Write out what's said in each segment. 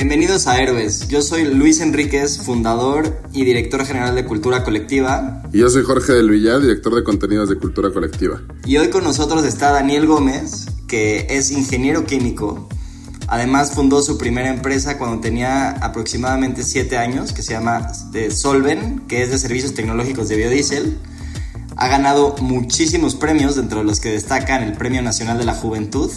Bienvenidos a Héroes. Yo soy Luis Enríquez, fundador y director general de Cultura Colectiva. Y yo soy Jorge del Villar, director de contenidos de Cultura Colectiva. Y hoy con nosotros está Daniel Gómez, que es ingeniero químico. Además fundó su primera empresa cuando tenía aproximadamente 7 años, que se llama eh, Solven, que es de servicios tecnológicos de biodiesel. Ha ganado muchísimos premios, dentro de los que destacan el Premio Nacional de la Juventud,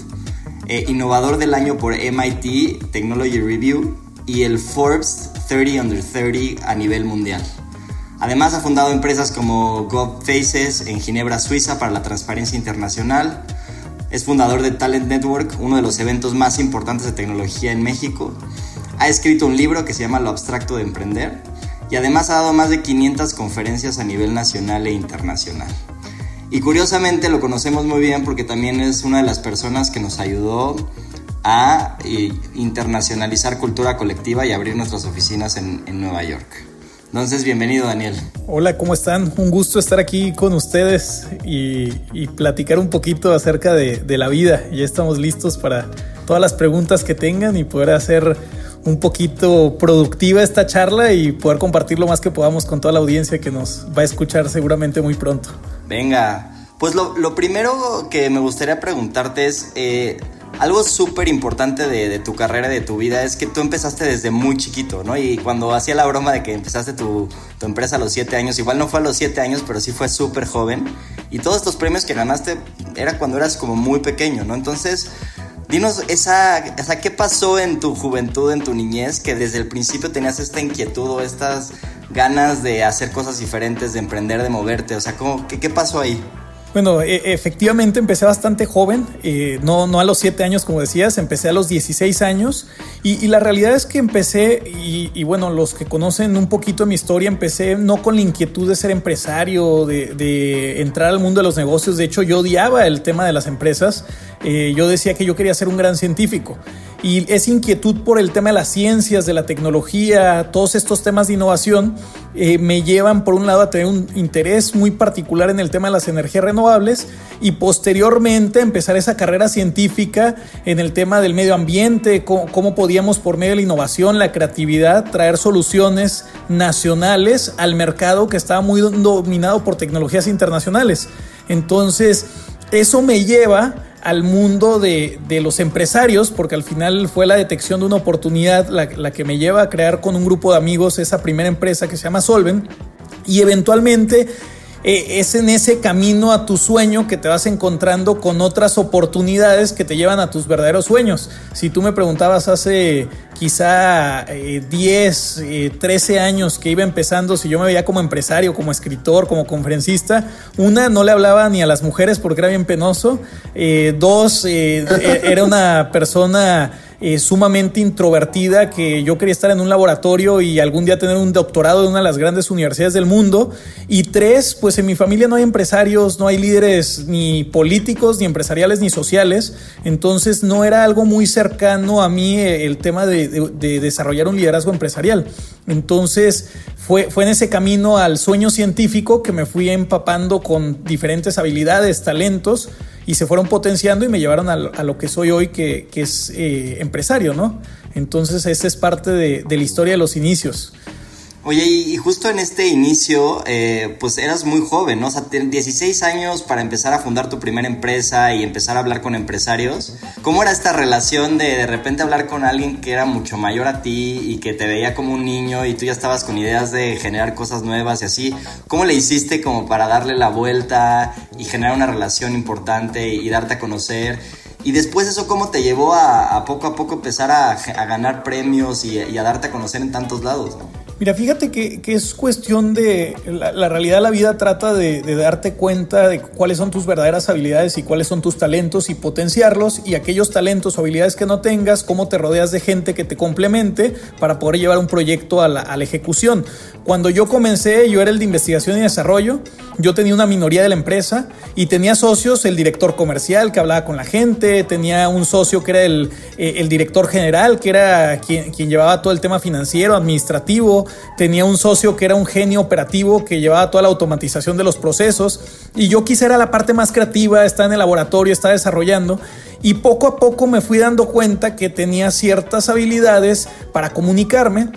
eh, Innovador del Año por MIT Technology Review y el Forbes 30 Under 30 a nivel mundial. Además ha fundado empresas como GovFaces en Ginebra, Suiza para la transparencia internacional. Es fundador de Talent Network, uno de los eventos más importantes de tecnología en México. Ha escrito un libro que se llama Lo abstracto de emprender y además ha dado más de 500 conferencias a nivel nacional e internacional. Y curiosamente lo conocemos muy bien porque también es una de las personas que nos ayudó a eh, internacionalizar cultura colectiva y abrir nuestras oficinas en, Nueva York. Entonces, bienvenido Daniel. Hola, ¿cómo están? Un gusto estar aquí con ustedes y, platicar un poquito acerca de, de, la vida. Ya estamos listos para todas las preguntas que tengan y poder hacer un poquito productiva esta charla y poder compartir lo más que podamos con toda la audiencia que nos va a escuchar seguramente muy pronto. Venga, pues lo, primero que me gustaría preguntarte es, eh, algo súper importante de, tu carrera de tu vida es que tú empezaste desde muy chiquito, ¿no? Y cuando hacía la broma de que empezaste tu, tu empresa a los 7 años, igual no fue a los 7 años, pero sí fue súper joven. Y todos estos premios que ganaste era cuando eras como muy pequeño, ¿no? Entonces, dinos esa, esa, ¿qué pasó en tu juventud, en tu niñez, que desde el principio tenías esta inquietud o estas ganas de hacer cosas diferentes, de emprender, de moverte? O sea, ¿cómo, qué, qué pasó ahí? Bueno, e, efectivamente empecé bastante joven, eh, no, no a los 7 años como decías, empecé a los 16 años. Y, la realidad es que empecé, y, bueno, los que conocen un poquito mi historia, empecé no con la inquietud de ser empresario, de, de entrar al mundo de los negocios, de hecho yo odiaba el tema de las empresas, eh, yo decía que yo quería ser un gran científico. Y esa inquietud por el tema de las ciencias, de la tecnología, todos estos temas de innovación, eh, me llevan por un lado a tener un interés muy particular en el tema de las energías renovables y posteriormente empezar esa carrera científica en el tema del medio ambiente, cómo, podíamos por medio de la innovación, la creatividad, traer soluciones nacionales al mercado que estaba muy dominado por tecnologías internacionales. Entonces, eso me lleva al mundo de, los empresarios, porque al final fue la detección de una oportunidad la, la, que me lleva a crear con un grupo de amigos esa primera empresa que se llama Solven. Y eventualmente eh, es en ese camino a tu sueño que te vas encontrando con otras oportunidades que te llevan a tus verdaderos sueños. Si tú me preguntabas hace quizá 10, eh, 13 eh, años que iba empezando, si yo me veía como empresario, como escritor, como conferencista, una, no le hablaba ni a las mujeres porque era bien penoso, dos, era una persona eh, sumamente introvertida, que yo quería estar en un laboratorio y algún día tener un doctorado de una de las grandes universidades del mundo. Y tres, pues en mi familia no hay empresarios, no hay líderes ni políticos, ni empresariales, ni sociales. Entonces no era algo muy cercano a mí eh, el tema de desarrollar un liderazgo empresarial. Entonces fue, fue en ese camino al sueño científico que me fui empapando con diferentes habilidades, talentos y se fueron potenciando y me llevaron a, lo que soy hoy, que, es eh, empresario, ¿no? Entonces, esa es parte de, de la historia de los inicios. Oye, y, justo en este inicio, eh, pues eras muy joven, ¿no? O sea, 16 años para empezar a fundar tu primera empresa y empezar a hablar con empresarios. ¿Cómo era esta relación de de repente hablar con alguien que era mucho mayor a ti y que te veía como un niño y tú ya estabas con ideas de generar cosas nuevas y así? ¿Cómo le hiciste como para darle la vuelta y generar una relación importante y darte a conocer? Y después eso, ¿cómo te llevó a, poco a poco empezar a, ganar premios y, y, a darte a conocer en tantos lados? ¿no? Mira, fíjate que, es cuestión de, la, realidad de la vida trata de, darte cuenta de cuáles son tus verdaderas habilidades y cuáles son tus talentos y potenciarlos y aquellos talentos o habilidades que no tengas, cómo te rodeas de gente que te complemente para poder llevar un proyecto a la, ejecución. Cuando yo comencé, yo era el de investigación y desarrollo, yo tenía una minoría de la empresa y tenía socios, el director comercial que hablaba con la gente, tenía un socio que era el, eh, director general, que era quien, quien llevaba todo el tema financiero, administrativo, tenía un socio que era un genio operativo que llevaba toda la automatización de los procesos y yo quise era la parte más creativa, estar en el laboratorio, estar desarrollando y poco a poco me fui dando cuenta que tenía ciertas habilidades para comunicarme,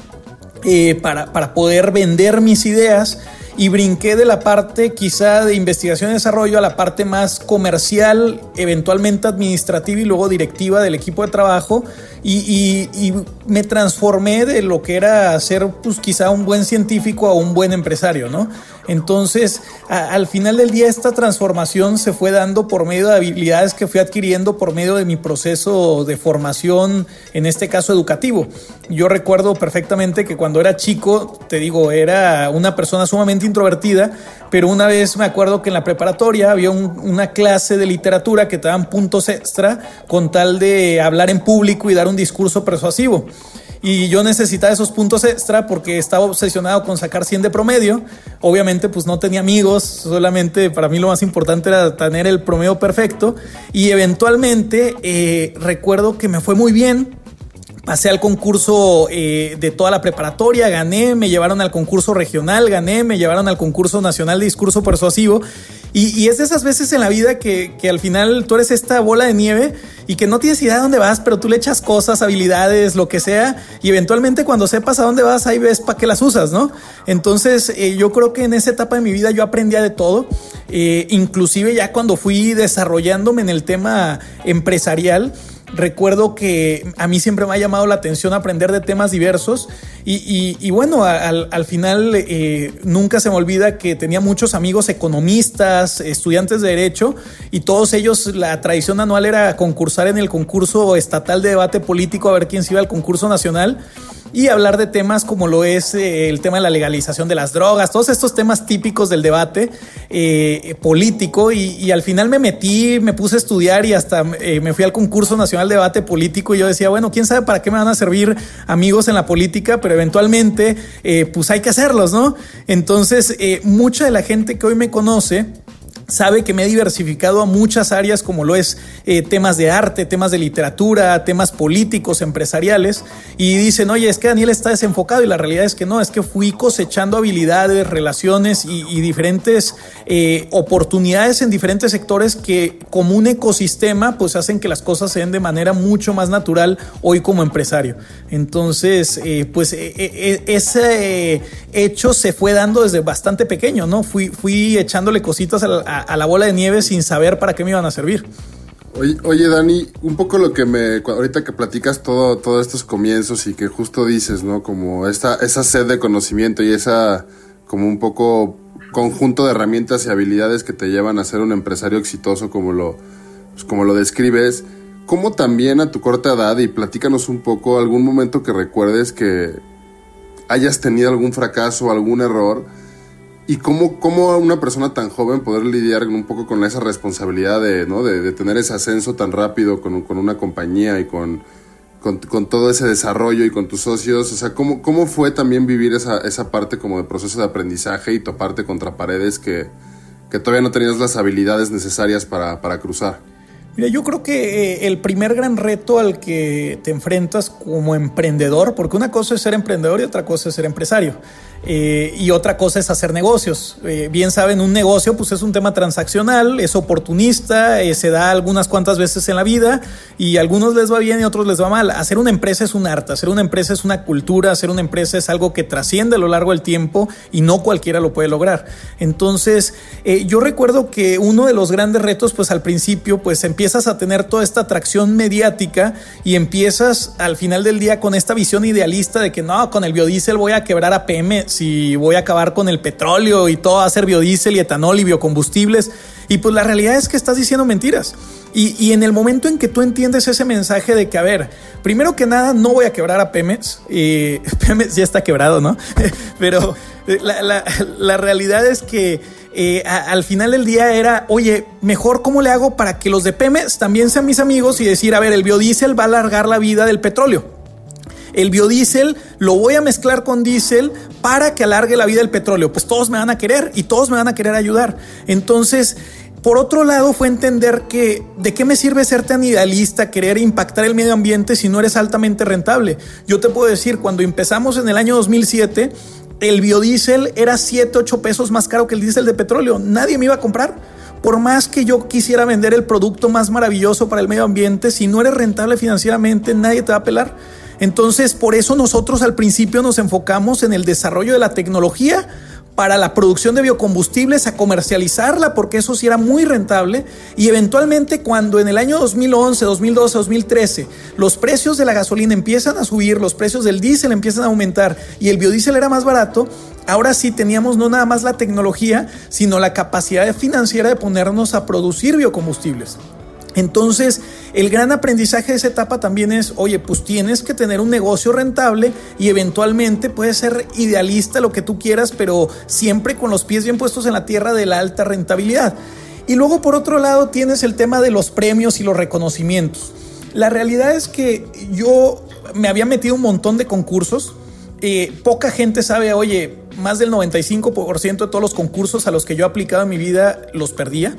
eh, para, para poder vender mis ideas y brinqué de la parte quizá de investigación y desarrollo a la parte más comercial, eventualmente administrativa y luego directiva del equipo de trabajo y, me transformé de lo que era ser pues quizá un buen científico a un buen empresario, ¿no? Entonces, al final del día esta transformación se fue dando por medio de habilidades que fui adquiriendo por medio de mi proceso de formación, en este caso educativo. Yo recuerdo perfectamente que cuando era chico, te digo, era una persona sumamente introvertida, pero una vez me acuerdo que en la preparatoria había una clase de literatura que te daban puntos extra con tal de hablar en público y dar un discurso persuasivo. Y yo necesitaba esos puntos extra porque estaba obsesionado con sacar 100 de promedio. Obviamente pues no tenía amigos, solamente para mí lo más importante era tener el promedio perfecto. Y eventualmente eh, recuerdo que me fue muy bien, pasé al concurso eh, de toda la preparatoria, gané, me llevaron al concurso regional, gané, me llevaron al concurso nacional de discurso persuasivo. Y, es de esas veces en la vida que, que, al final tú eres esta bola de nieve y que no tienes idea de dónde vas, pero tú le echas cosas, habilidades, lo que sea, y eventualmente cuando sepas a dónde vas, ahí ves para qué las usas, ¿no? Entonces eh, yo creo que en esa etapa de mi vida yo aprendía de todo, eh, inclusive ya cuando fui desarrollándome en el tema empresarial, recuerdo que a mí siempre me ha llamado la atención aprender de temas diversos y, bueno, al, final eh, nunca se me olvida que tenía muchos amigos economistas, estudiantes de derecho y todos ellos la tradición anual era concursar en el concurso estatal de debate político a ver quién se iba al concurso nacional y hablar de temas como lo es eh, el tema de la legalización de las drogas, todos estos temas típicos del debate eh, político y, al final me metí, me puse a estudiar y hasta eh, me fui al concurso nacional de debate político y yo decía, bueno, quién sabe para qué me van a servir amigos en la política, pero eventualmente pues hay que hacerlos, ¿no? Entonces, mucha de la gente que hoy me conoce, sabe que me he diversificado a muchas áreas como lo es eh, temas de arte, temas de literatura, temas políticos, empresariales, y dicen, oye, es que Daniel está desenfocado y la realidad es que no, es que fui cosechando habilidades, relaciones y, diferentes eh, oportunidades en diferentes sectores que como un ecosistema pues hacen que las cosas se den de manera mucho más natural hoy como empresario. Entonces, eh, pues ese hecho se fue dando desde bastante pequeño, ¿no? Fui, fui echándole cositas a a, la bola de nieve sin saber para qué me iban a servir. Oye, Dani, un poco lo que me. Ahorita que platicas todo, todos estos comienzos y que justo dices, ¿no? Como esta, esa sed de conocimiento y esa, como un poco conjunto de herramientas y habilidades que te llevan a ser un empresario exitoso como lo, pues como lo describes. ¿Cómo también a tu corta edad, y platícanos un poco, algún momento que recuerdes que hayas tenido algún fracaso, algún error? ¿Y cómo, cómo una persona tan joven poder lidiar un poco con esa responsabilidad de, ¿no? de, tener ese ascenso tan rápido con, con, una compañía y con, con, todo ese desarrollo y con tus socios? O sea, ¿cómo, cómo fue también vivir esa, esa parte como de proceso de aprendizaje y toparte contra paredes que, que todavía no tenías las habilidades necesarias para, para cruzar? Mira, yo creo que eh, el primer gran reto al que te enfrentas como emprendedor, porque una cosa es ser emprendedor y otra cosa es ser empresario. Eh, y otra cosa es hacer negocios. Eh, bien saben, un negocio pues es un tema transaccional, es oportunista, eh, se da algunas cuantas veces en la vida y a algunos les va bien y a otros les va mal. Hacer una empresa es un arte, hacer una empresa es una cultura, hacer una empresa es algo que trasciende a lo largo del tiempo y no cualquiera lo puede lograr. Entonces, yo recuerdo que uno de los grandes retos pues al principio pues empiezas a tener toda esta atracción mediática y empiezas al final del día con esta visión idealista de que no, con el biodiesel voy a quebrar a PM si voy a acabar con el petróleo y todo a ser biodiesel y etanol y biocombustibles. Y pues la realidad es que estás diciendo mentiras. Y, en el momento en que tú entiendes ese mensaje de que, a ver, primero que nada, no voy a quebrar a Pemex. Y Pemex ya está quebrado, ¿no? Pero eh, la, realidad es que eh, al final del día era, oye, mejor cómo le hago para que los de Pemex también sean mis amigos y decir, a ver, el biodiesel va a alargar la vida del petróleo el biodiesel lo voy a mezclar con diésel para que alargue la vida del petróleo. Pues todos me van a querer y todos me van a querer ayudar. Entonces, por otro lado, fue entender que de qué me sirve ser tan idealista, querer impactar el medio ambiente si no eres altamente rentable. Yo te puedo decir, cuando empezamos en el año 2007, el biodiesel era 7, 8 pesos más caro que el diésel de petróleo. Nadie me iba a comprar. Por más que yo quisiera vender el producto más maravilloso para el medio ambiente, si no eres rentable financieramente, nadie te va a pelar. Entonces, por eso nosotros al principio nos enfocamos en el desarrollo de la tecnología para la producción de biocombustibles, a comercializarla, porque eso sí era muy rentable. Y eventualmente cuando en el año 2011, 2012, 2013 los precios de la gasolina empiezan a subir, los precios del diésel empiezan a aumentar y el biodiesel era más barato, ahora sí teníamos no nada más la tecnología, sino la capacidad financiera de ponernos a producir biocombustibles. Entonces, el gran aprendizaje de esa etapa también es, oye, pues tienes que tener un negocio rentable y eventualmente puedes ser idealista, lo que tú quieras, pero siempre con los pies bien puestos en la tierra de la alta rentabilidad. Y luego, por otro lado, tienes el tema de los premios y los reconocimientos. La realidad es que yo me había metido un montón de concursos. Eh, poca gente sabe, oye, más del 95% de todos los concursos a los que yo he aplicado en mi vida los perdía.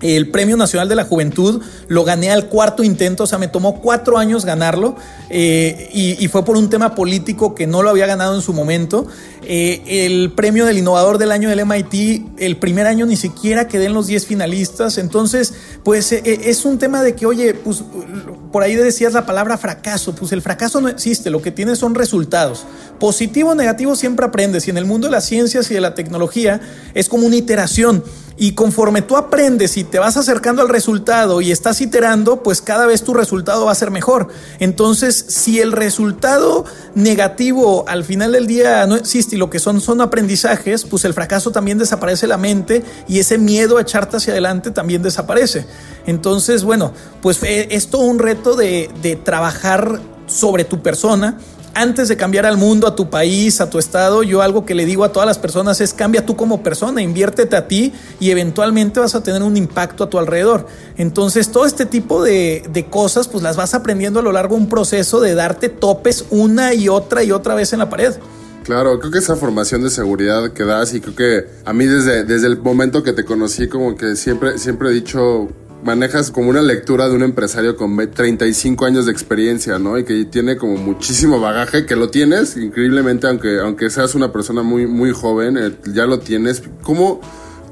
El Premio Nacional de la Juventud lo gané al cuarto intento, o sea, me tomó cuatro años ganarlo eh, y, fue por un tema político que no lo había ganado en su momento. Eh, el Premio del Innovador del Año del MIT, el primer año ni siquiera quedé en los 10 finalistas, entonces, pues eh, es un tema de que, oye, pues por ahí decías la palabra fracaso, pues el fracaso no existe, lo que tienes son resultados. Positivo o negativo siempre aprendes y en el mundo de las ciencias y de la tecnología es como una iteración. Y conforme tú aprendes y te vas acercando al resultado y estás iterando, pues cada vez tu resultado va a ser mejor. Entonces, si el resultado negativo al final del día no existe lo que son son aprendizajes, pues el fracaso también desaparece la mente y ese miedo a echarte hacia adelante también desaparece. Entonces, bueno, pues es todo un reto de, de trabajar sobre tu persona antes de cambiar al mundo, a tu país, a tu estado, yo algo que le digo a todas las personas es cambia tú como persona, inviértete a ti y eventualmente vas a tener un impacto a tu alrededor. Entonces, todo este tipo de, de cosas, pues las vas aprendiendo a lo largo de un proceso de darte topes una y otra y otra vez en la pared. Claro, creo que esa formación de seguridad que das y creo que a mí desde, desde el momento que te conocí como que siempre, siempre he dicho manejas como una lectura de un empresario con 35 años de experiencia, ¿no? Y que tiene como muchísimo bagaje, que lo tienes, increíblemente, aunque, aunque seas una persona muy, muy joven, eh, ya lo tienes. ¿Cómo,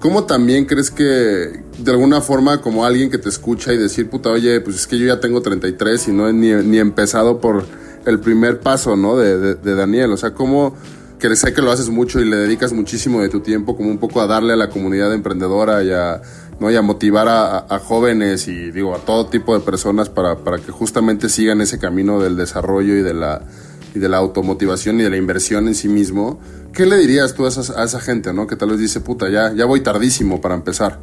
¿Cómo también crees que de alguna forma como alguien que te escucha y decir, puta, oye, pues es que yo ya tengo 33 y no he ni, ni empezado por el primer paso, ¿no? De, Daniel, o sea, ¿cómo que sé que lo haces mucho y le dedicas muchísimo de tu tiempo como un poco a darle a la comunidad emprendedora y a ¿no? motivar a, jóvenes y digo a todo tipo de personas para, para, que justamente sigan ese camino del desarrollo y de la y de la automotivación y de la inversión en sí mismo. ¿Qué le dirías tú a, a esa gente, ¿no? Que tal vez dice, puta, ya, ya voy tardísimo para empezar.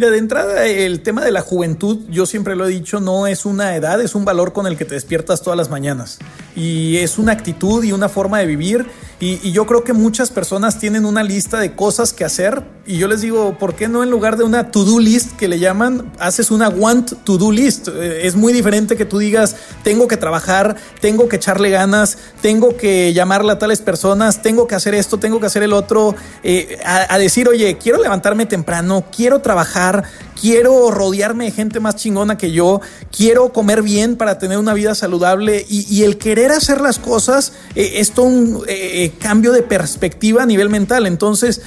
Mira, de entrada, el tema de la juventud, yo siempre lo he dicho, no es una edad, es un valor con el que te despiertas todas las mañanas. Y es una actitud y una forma de vivir. Y, yo creo que muchas personas tienen una lista de cosas que hacer y yo les digo, ¿por qué no en lugar de una to-do list que le llaman, haces una want to-do list? Eh, es muy diferente que tú digas, tengo que trabajar, tengo que echarle ganas, tengo que llamarle a tales personas, tengo que hacer esto, tengo que hacer el otro, eh, a decir, oye, quiero levantarme temprano, quiero trabajar, quiero rodearme de gente más chingona que yo, quiero comer bien para tener una vida saludable y, el querer hacer las cosas eh, es un eh, eh, cambio de perspectiva a nivel mental. Entonces,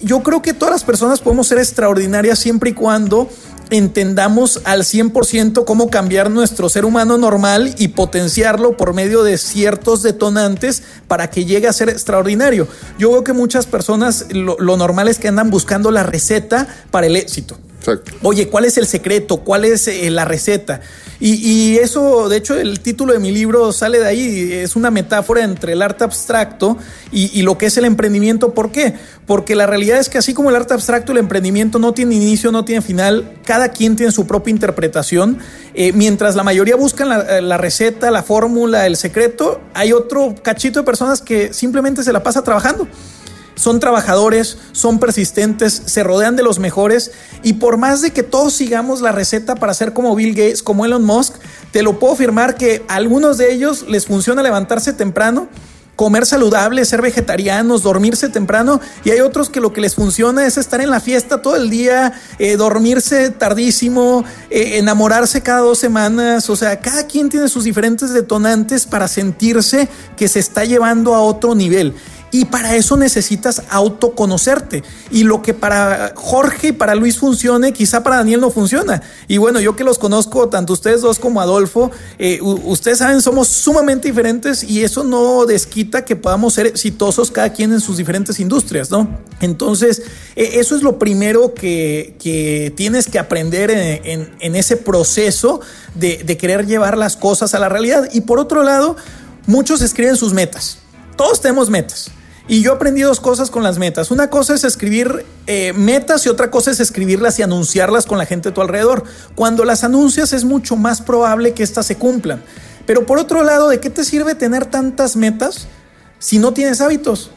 yo creo que todas las personas podemos ser extraordinarias siempre y cuando entendamos al 100% cómo cambiar nuestro ser humano normal y potenciarlo por medio de ciertos detonantes para que llegue a ser extraordinario. Yo veo que muchas personas lo normal es que andan buscando la receta para el éxito. Oye, ¿cuál es el secreto? ¿Cuál es eh, la receta? Y, eso, de hecho, el título de mi libro sale de ahí. Es una metáfora entre el arte abstracto y, lo que es el emprendimiento. ¿Por qué? Porque la realidad es que así como el arte abstracto, el emprendimiento no tiene inicio, no tiene final. Cada quien tiene su propia interpretación. Eh, mientras la mayoría buscan la, la receta, la fórmula, el secreto, hay otro cachito de personas que simplemente se la pasa trabajando son trabajadores, son persistentes, se rodean de los mejores. Y por más de que todos sigamos la receta para ser como Bill Gates, como Elon Musk, te lo puedo afirmar que a algunos de ellos les funciona levantarse temprano, comer saludable, ser vegetarianos, dormirse temprano. Y hay otros que lo que les funciona es estar en la fiesta todo el día, eh, dormirse tardísimo, eh, enamorarse cada dos semanas, o sea, cada quien tiene sus diferentes detonantes para sentirse que se está llevando a otro nivel. Y para eso necesitas autoconocerte. Y lo que para Jorge y para Luis funcione, quizá para Daniel no funciona. Y bueno, yo que los conozco, tanto ustedes dos como Adolfo, eh, ustedes saben, somos sumamente diferentes y eso no desquita que podamos ser exitosos cada quien en sus diferentes industrias, ¿no? Entonces, e, eso es lo primero que, tienes que aprender en, ese proceso de, de querer llevar las cosas a la realidad. Y por otro lado, muchos escriben sus metas. Todos tenemos metas. Y yo aprendí dos cosas con las metas. Una cosa es escribir eh, metas y otra cosa es escribirlas y anunciarlas con la gente a tu alrededor. Cuando las anuncias es mucho más probable que éstas se cumplan. Pero por otro lado, ¿de qué te sirve tener tantas metas si no tienes hábitos?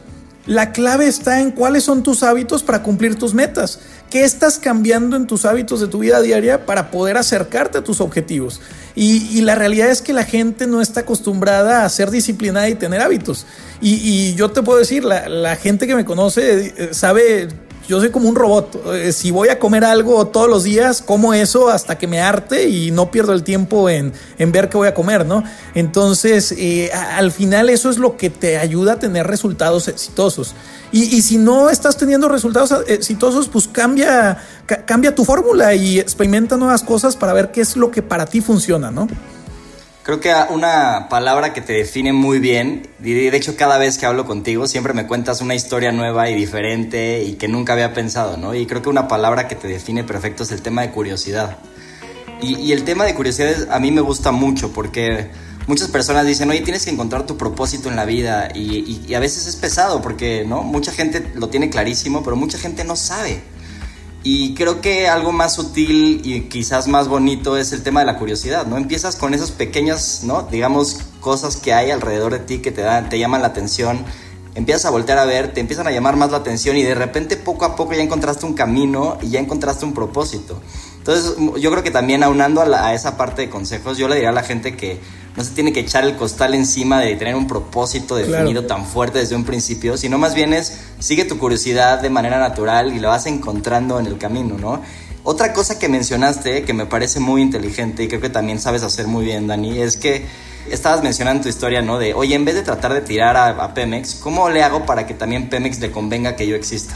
La clave está en cuáles son tus hábitos para cumplir tus metas. ¿Qué estás cambiando en tus hábitos de tu vida diaria para poder acercarte a tus objetivos? Y, la realidad es que la gente no está acostumbrada a ser disciplinada y tener hábitos. Y, yo te puedo decir, la, gente que me conoce eh, sabe yo soy como un robot. Eh, si voy a comer algo todos los días, como eso hasta que me arte y no pierdo el tiempo en, ver qué voy a comer, ¿no? Entonces, eh, al final eso es lo que te ayuda a tener resultados exitosos. Y, si no estás teniendo resultados exitosos, pues cambia, cambia tu fórmula y experimenta nuevas cosas para ver qué es lo que para ti funciona, ¿no? Creo que una palabra que te define muy bien, de hecho cada vez que hablo contigo siempre me cuentas una historia nueva y diferente y que nunca había pensado, ¿no? Y creo que una palabra que te define perfecto es el tema de curiosidad. Y, el tema de curiosidad a mí me gusta mucho porque muchas personas dicen, oye, tienes que encontrar tu propósito en la vida y, y a veces es pesado porque, ¿no? Mucha gente lo tiene clarísimo, pero mucha gente no sabe. Y creo que algo más sutil y quizás más bonito es el tema de la curiosidad, ¿no? Empiezas con esas pequeñas, ¿no? Digamos, cosas que hay alrededor de ti que te, dan, te llaman la atención, empiezas a voltear a ver, te empiezan a llamar más la atención y de repente poco a poco ya encontraste un camino y ya encontraste un propósito. Entonces yo creo que también aunando a, a esa parte de consejos, yo le diría a la gente que no se tiene que echar el costal encima de tener un propósito definido tan fuerte desde un principio, sino más bien es sigue tu curiosidad de manera natural y la vas encontrando en el camino, ¿no? Otra cosa que mencionaste que me parece muy inteligente y creo que también sabes hacer muy bien, Dani, es que estabas mencionando tu historia, ¿no? De, oye, en vez de tratar de tirar a, a Pemex, ¿cómo le hago para que también Pemex le convenga que yo exista?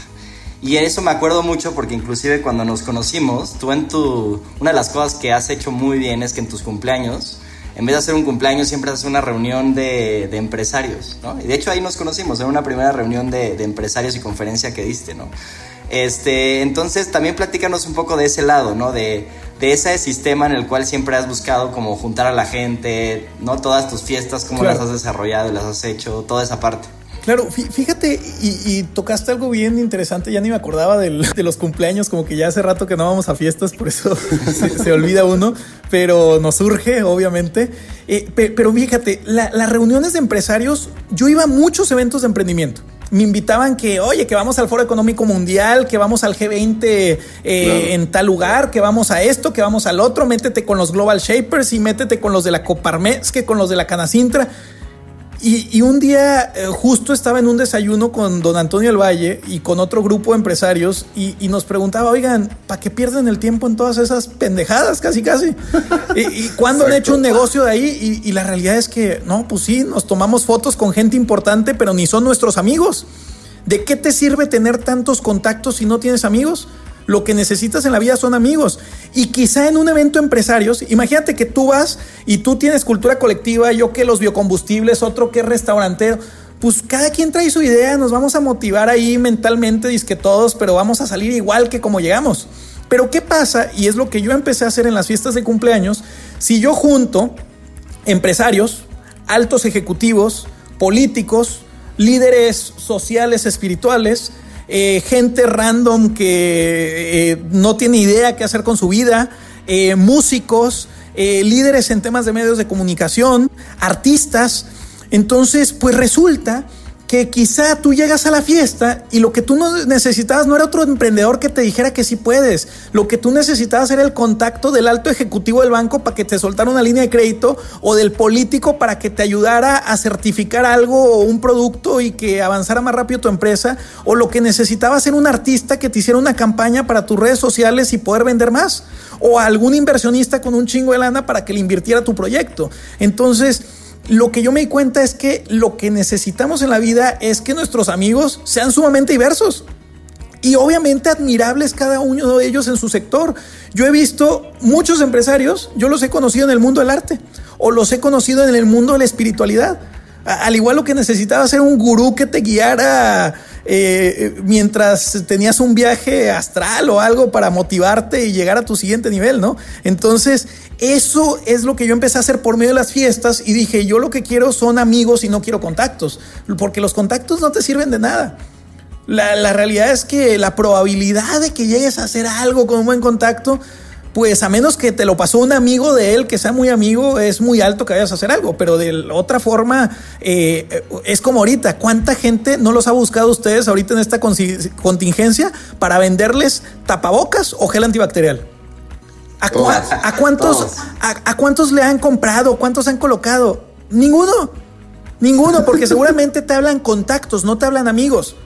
Y eso me acuerdo mucho porque inclusive cuando nos conocimos, tú en tu... Una de las cosas que has hecho muy bien es que en tus cumpleaños en vez de hacer un cumpleaños, siempre haces una reunión de, de, empresarios, ¿no? Y de hecho ahí nos conocimos, en una primera reunión de, de, empresarios y conferencia que diste, ¿no? Este, entonces también platícanos un poco de ese lado, ¿no? De, de ese sistema en el cual siempre has buscado como juntar a la gente, ¿no? Todas tus fiestas, cómo las has desarrollado, las has hecho, toda esa parte. Claro, fíjate, y, tocaste algo bien interesante, ya ni me acordaba de los cumpleaños, como que ya hace rato que no vamos a fiestas, por eso se, olvida uno, pero nos surge, obviamente. Eh, pero fíjate, las reuniones de empresarios, yo iba a muchos eventos de emprendimiento me invitaban que, oye, que vamos al Foro Económico Mundial, que vamos al G20 eh, en tal lugar, que vamos a esto, que vamos al otro, métete con los Global Shapers y métete con los de la Coparmex, que con los de la Canacintra. Y, un día eh, justo estaba en un desayuno con don Antonio El Valle y con otro grupo de empresarios y, nos preguntaba, oigan, ¿para qué pierden el tiempo en todas esas pendejadas casi casi? ¿Y, y cuándo han hecho un negocio de ahí? Y, la realidad es que, no, pues sí, nos tomamos fotos con gente importante, pero ni son nuestros amigos. ¿De qué te sirve tener tantos contactos si no tienes amigos? Lo que necesitas en la vida son amigos. Y quizá en un evento empresarios, imagínate que tú vas y tú tienes cultura colectiva, yo que los biocombustibles, otro que restaurantero. Pues cada quien trae su idea, nos vamos a motivar ahí mentalmente, que todos, pero vamos a salir igual que como llegamos. Pero ¿qué pasa? Y es lo que yo empecé a hacer en las fiestas de cumpleaños. Si yo junto empresarios, altos ejecutivos, políticos, líderes sociales, espirituales, eh, gente random que eh, no tiene idea qué hacer con su vida, eh, músicos, líderes en temas de medios de comunicación, artistas. Entonces, pues resulta que quizá tú llegas a la fiesta y lo que tú necesitabas no era otro emprendedor que te dijera que sí puedes. Lo que tú necesitabas era el contacto del alto ejecutivo del banco para que te soltara una línea de crédito o del político para que te ayudara a certificar algo o un producto y que avanzara más rápido tu empresa. O lo que necesitabas era un artista que te hiciera una campaña para tus redes sociales y poder vender más. O algún inversionista con un chingo de lana para que le invirtiera tu proyecto. Entonces, lo que yo me di cuenta es que lo que necesitamos en la vida es que nuestros amigos sean sumamente diversos. Y obviamente admirables cada uno de ellos en su sector. Yo he visto muchos empresarios, yo los he conocido en el mundo del arte o los he conocido en el mundo de la espiritualidad. Al igual lo que necesitaba ser un gurú que te guiara eh, mientras tenías un viaje astral o algo para motivarte y llegar a tu siguiente nivel, ¿no? Entonces, eso es lo que yo empecé a hacer por medio de las fiestas y dije, yo lo que quiero son amigos y no quiero contactos, porque los contactos no te sirven de nada. La, realidad es que la probabilidad de que llegues a hacer algo con un buen contacto, pues a menos que te lo pasó un amigo de él que sea muy amigo, es muy alto que vayas a hacer algo. Pero de otra forma, eh, es como ahorita. ¿Cuánta gente no los ha buscado ustedes ahorita en esta contingencia para venderles tapabocas o gel antibacterial? ¿A, cuántos, a, cuántos le han comprado? ¿Cuántos han colocado? Ninguno. Ninguno, porque seguramente te hablan contactos, no te hablan amigos.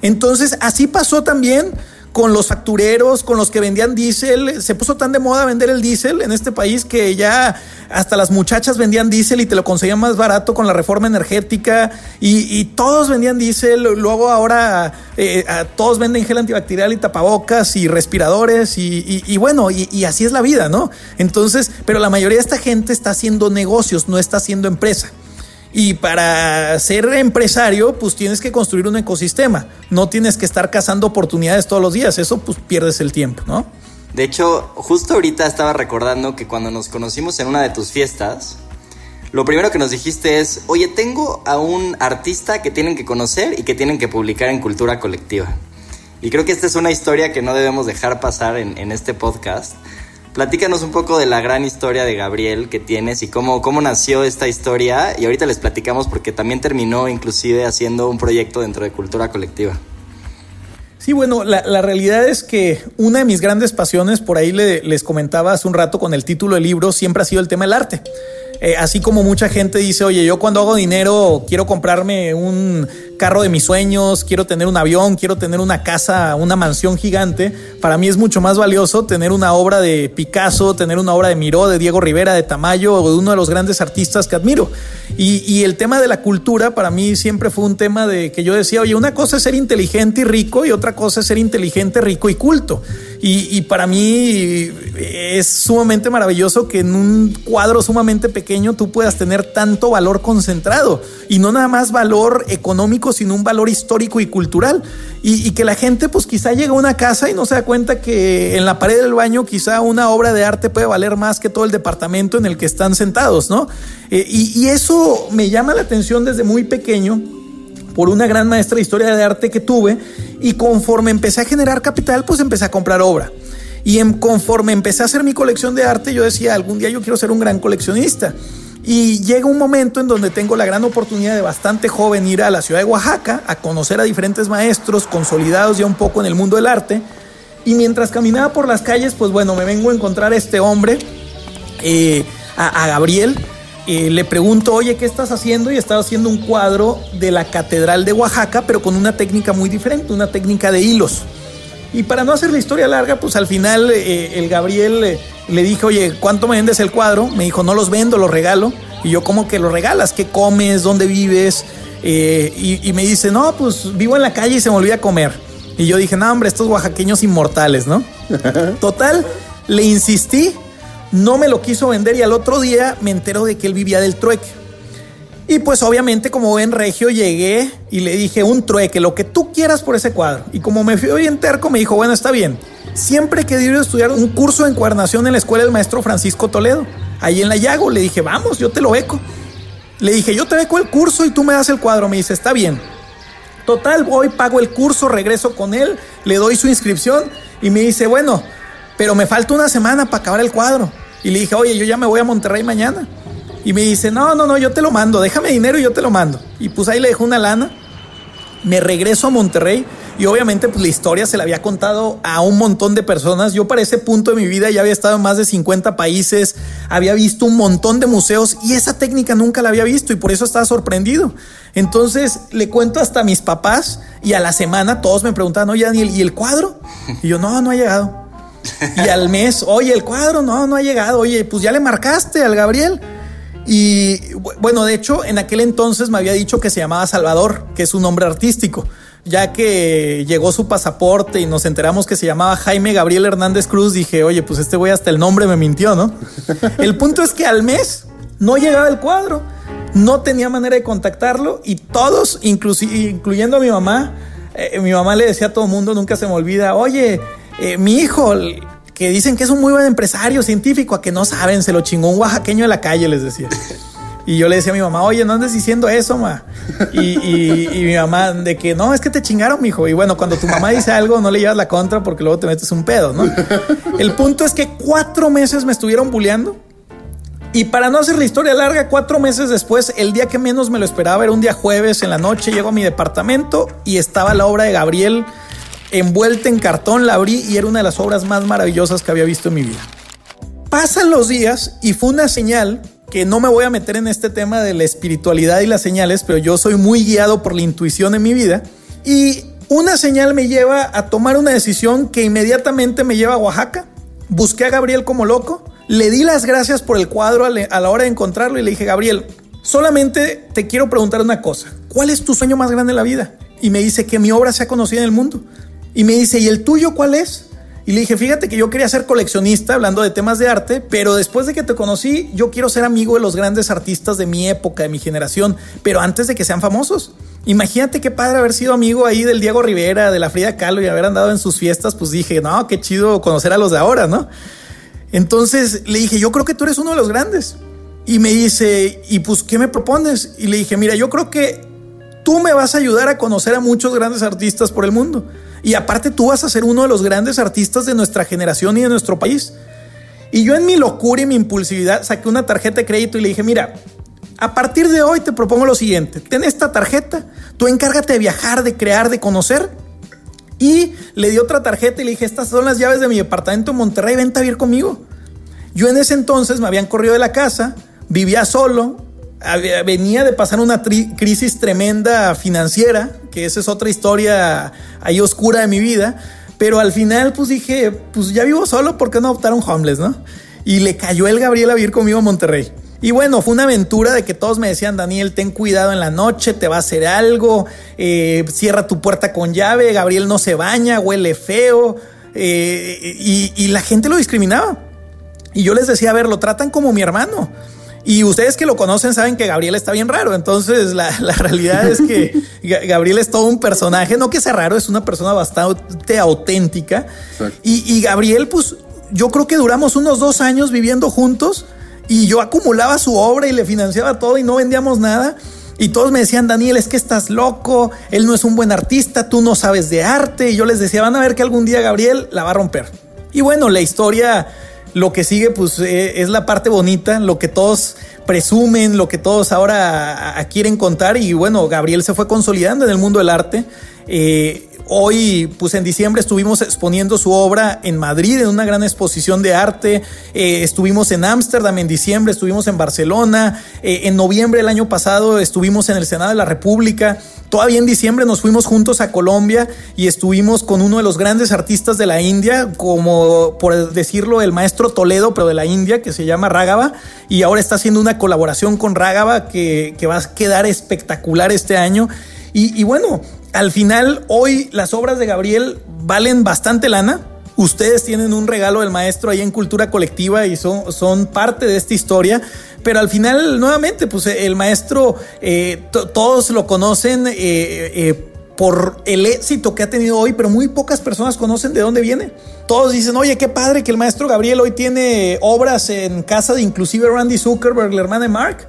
Entonces, así pasó también con los factureros, con los que vendían diésel. Se puso tan de moda vender el diésel en este país que ya hasta las muchachas vendían diésel y te lo conseguían más barato con la reforma energética y, todos vendían diésel. Luego ahora eh, todos venden gel antibacterial y tapabocas y respiradores y, y bueno, y, así es la vida, ¿no? Entonces, pero la mayoría de esta gente está haciendo negocios, no está haciendo empresa. Y para ser empresario, pues tienes que construir un ecosistema. No tienes que estar cazando oportunidades todos los días. Eso pues pierdes el tiempo, ¿no? De hecho, justo ahorita estaba recordando que cuando nos conocimos en una de tus fiestas, lo primero que nos dijiste es, oye, tengo a un artista que tienen que conocer y que tienen que publicar en Cultura Colectiva. Y creo que esta es una historia que no debemos dejar pasar en, en este podcast Platícanos un poco de la gran historia de Gabriel que tienes y cómo, cómo nació esta historia. Y ahorita les platicamos porque también terminó inclusive haciendo un proyecto dentro de Cultura Colectiva. Sí, bueno, la, realidad es que una de mis grandes pasiones, por ahí les comentaba hace un rato con el título del libro, siempre ha sido el tema del arte. Eh, así como mucha gente dice, oye, yo cuando hago dinero quiero comprarme un carro de mis sueños, quiero tener un avión, quiero tener una casa, una mansión gigante, para mí es mucho más valioso tener una obra de Picasso, tener una obra de Miró, de Diego Rivera, de Tamayo o de uno de los grandes artistas que admiro. Y, y el tema de la cultura para mí siempre fue un tema de que yo decía, oye, una cosa es ser inteligente y rico y otra cosa es ser inteligente, rico y culto. Y, para mí es sumamente maravilloso que en un cuadro sumamente pequeño tú puedas tener tanto valor concentrado y no nada más valor económico, sino un valor histórico y cultural. Y, que la gente pues quizá llega a una casa y no se da cuenta que en la pared del baño quizá una obra de arte puede valer más que todo el departamento en el que están sentados, ¿no? Eh, y eso me llama la atención desde muy pequeño por una gran maestra de historia de arte que tuve y conforme empecé a generar capital, pues empecé a comprar obra. Y conforme empecé a hacer mi colección de arte, yo decía, algún día yo quiero ser un gran coleccionista. Y llega un momento en donde tengo la gran oportunidad de bastante joven ir a la ciudad de Oaxaca a conocer a diferentes maestros consolidados ya un poco en el mundo del arte. Y mientras caminaba por las calles, pues bueno, me vengo a encontrar a este hombre, eh, a, Gabriel. Eh, le pregunto, oye, ¿qué estás haciendo? Y estaba haciendo un cuadro de la Catedral de Oaxaca, pero con una técnica muy diferente, una técnica de hilos. Y para no hacer la historia larga, pues al final eh, el Gabriel eh, le dije, oye, ¿cuánto me vendes el cuadro? Me dijo, no los vendo, los regalo. Y yo, ¿cómo que los regalas? ¿Qué comes? ¿Dónde vives? Eh, y, me dice, no, pues vivo en la calle y se me olvida comer. Y yo dije, no, hombre, estos oaxaqueños inmortales, ¿no? Total, le insistí, no me lo quiso vender y al otro día me entero de que él vivía del trueque. Y pues obviamente como ven regio llegué y le dije un trueque, lo que tú quieras por ese cuadro. Y como me fui bien terco me dijo, bueno, está bien. Siempre he querido estudiar un curso de encuadernación en la escuela del maestro Francisco Toledo. Ahí en la Llago le dije, vamos, yo te lo beco. Le dije, yo te beco el curso y tú me das el cuadro. Me dice, está bien. Total, voy, pago el curso, regreso con él, le doy su inscripción y me dice, bueno, pero me falta una semana para acabar el cuadro. Y le dije, oye, yo ya me voy a Monterrey mañana. Y me dice, no, no, no, yo te lo mando, déjame dinero y yo te lo mando. Y pues ahí le dejo una lana. Me regreso a Monterrey y obviamente pues la historia se la había contado a un montón de personas. Yo para ese punto de mi vida ya había estado en más de 50 países, había visto un montón de museos y esa técnica nunca la había visto y por eso estaba sorprendido. Entonces le cuento hasta mis papás y a la semana todos me preguntaban, oye Daniel, ¿y el cuadro? Y yo, no, no ha llegado. Y al mes, oye, el cuadro, no, no ha llegado. Oye, pues ya le marcaste al Gabriel. Y bueno, de hecho, en aquel entonces me había dicho que se llamaba Salvador, que es un nombre artístico. Ya que llegó su pasaporte y nos enteramos que se llamaba Jaime Gabriel Hernández Cruz, dije, oye, pues este güey hasta el nombre me mintió, ¿no? el punto es que al mes no llegaba el cuadro, no tenía manera de contactarlo y todos, incluyendo a mi mamá, eh, mi mamá le decía a todo el mundo, nunca se me olvida, oye, eh, mi hijo, que dicen que es un muy buen empresario científico, a que no saben, se lo chingó un oaxaqueño de la calle, les decía. Y yo le decía a mi mamá, oye, no andes diciendo eso, ma. Y, mi mamá, de que no, es que te chingaron, mijo. Y bueno, cuando tu mamá dice algo, no le llevas la contra porque luego te metes un pedo, ¿no? El punto es que cuatro meses me estuvieron bulleando. Y para no hacer la historia larga, cuatro meses después, el día que menos me lo esperaba era un día jueves en la noche, llego a mi departamento y estaba la obra de Gabriel envuelta en cartón, la abrí y era una de las obras más maravillosas que había visto en mi vida. Pasan los días y fue una señal que no me voy a meter en este tema de la espiritualidad y las señales, pero yo soy muy guiado por la intuición en mi vida y una señal me lleva a tomar una decisión que inmediatamente me lleva a Oaxaca. Busqué a Gabriel como loco, le di las gracias por el cuadro a la hora de encontrarlo y le dije, Gabriel, solamente te quiero preguntar una cosa, ¿cuál es tu sueño más grande en la vida? Y me dice que mi obra sea conocida en el mundo. Y me dice, ¿y el tuyo cuál es? Y le dije, fíjate que yo quería ser coleccionista hablando de temas de arte, pero después de que te conocí, yo quiero ser amigo de los grandes artistas de mi época, de mi generación, pero antes de que sean famosos. Imagínate qué padre haber sido amigo ahí del Diego Rivera, de la Frida Kahlo y haber andado en sus fiestas, pues dije, no, qué chido conocer a los de ahora, ¿no? Entonces le dije, yo creo que tú eres uno de los grandes. Y me dice, ¿y pues qué me propones? Y le dije, mira, yo creo que tú me vas a ayudar a conocer a muchos grandes artistas por el mundo. Y aparte tú vas a ser uno de los grandes artistas de nuestra generación y de nuestro país. Y yo en mi locura y mi impulsividad saqué una tarjeta de crédito y le dije, mira, a partir de hoy te propongo lo siguiente, ten esta tarjeta, tú encárgate de viajar, de crear, de conocer. Y le di otra tarjeta y le dije, estas son las llaves de mi departamento en Monterrey, vente a vivir conmigo. Yo en ese entonces me habían corrido de la casa, vivía solo, venía de pasar una crisis tremenda financiera, que esa es otra historia ahí oscura de mi vida, pero al final pues dije, pues ya vivo solo, ¿por qué no adoptar un homeless, no? Y le cayó el Gabriel a vivir conmigo a Monterrey. Y bueno, fue una aventura de que todos me decían, Daniel, ten cuidado en la noche, te va a hacer algo, eh, cierra tu puerta con llave, Gabriel no se baña, huele feo, eh, y, y la gente lo discriminaba. Y yo les decía, a ver, lo tratan como mi hermano. Y ustedes que lo conocen saben que Gabriel está bien raro. Entonces, la, realidad es que Gabriel es todo un personaje. No que sea raro, es una persona bastante auténtica. Y, Gabriel, pues yo creo que duramos unos dos años viviendo juntos y yo acumulaba su obra y le financiaba todo y no vendíamos nada. Y todos me decían, Daniel, es que estás loco, él no es un buen artista, tú no sabes de arte. Y yo les decía, van a ver que algún día Gabriel la va a romper. Y bueno, la historia, lo que sigue, pues eh, es la parte bonita, lo que todos presumen, lo que todos ahora quieren contar. Y bueno, Gabriel se fue consolidando en el mundo del arte. Eh, Hoy, pues en diciembre estuvimos exponiendo su obra en Madrid en una gran exposición de arte. Eh, estuvimos en Ámsterdam en diciembre, estuvimos en Barcelona. Eh, en noviembre del año pasado estuvimos en el Senado de la República. Todavía en diciembre nos fuimos juntos a Colombia y estuvimos con uno de los grandes artistas de la India, como por decirlo, el maestro Toledo, pero de la India, que se llama Rágava. Y ahora está haciendo una colaboración con Rágava que, va a quedar espectacular este año. Y, y bueno, al final, hoy las obras de Gabriel valen bastante lana. Ustedes tienen un regalo del maestro ahí en Cultura Colectiva y son, parte de esta historia. Pero al final, nuevamente, pues el maestro, eh, todos lo conocen eh, eh, por el éxito que ha tenido hoy, pero muy pocas personas conocen de dónde viene. Todos dicen, oye, qué padre que el maestro Gabriel hoy tiene obras en casa de inclusive Randy Zuckerberg, la hermana de Mark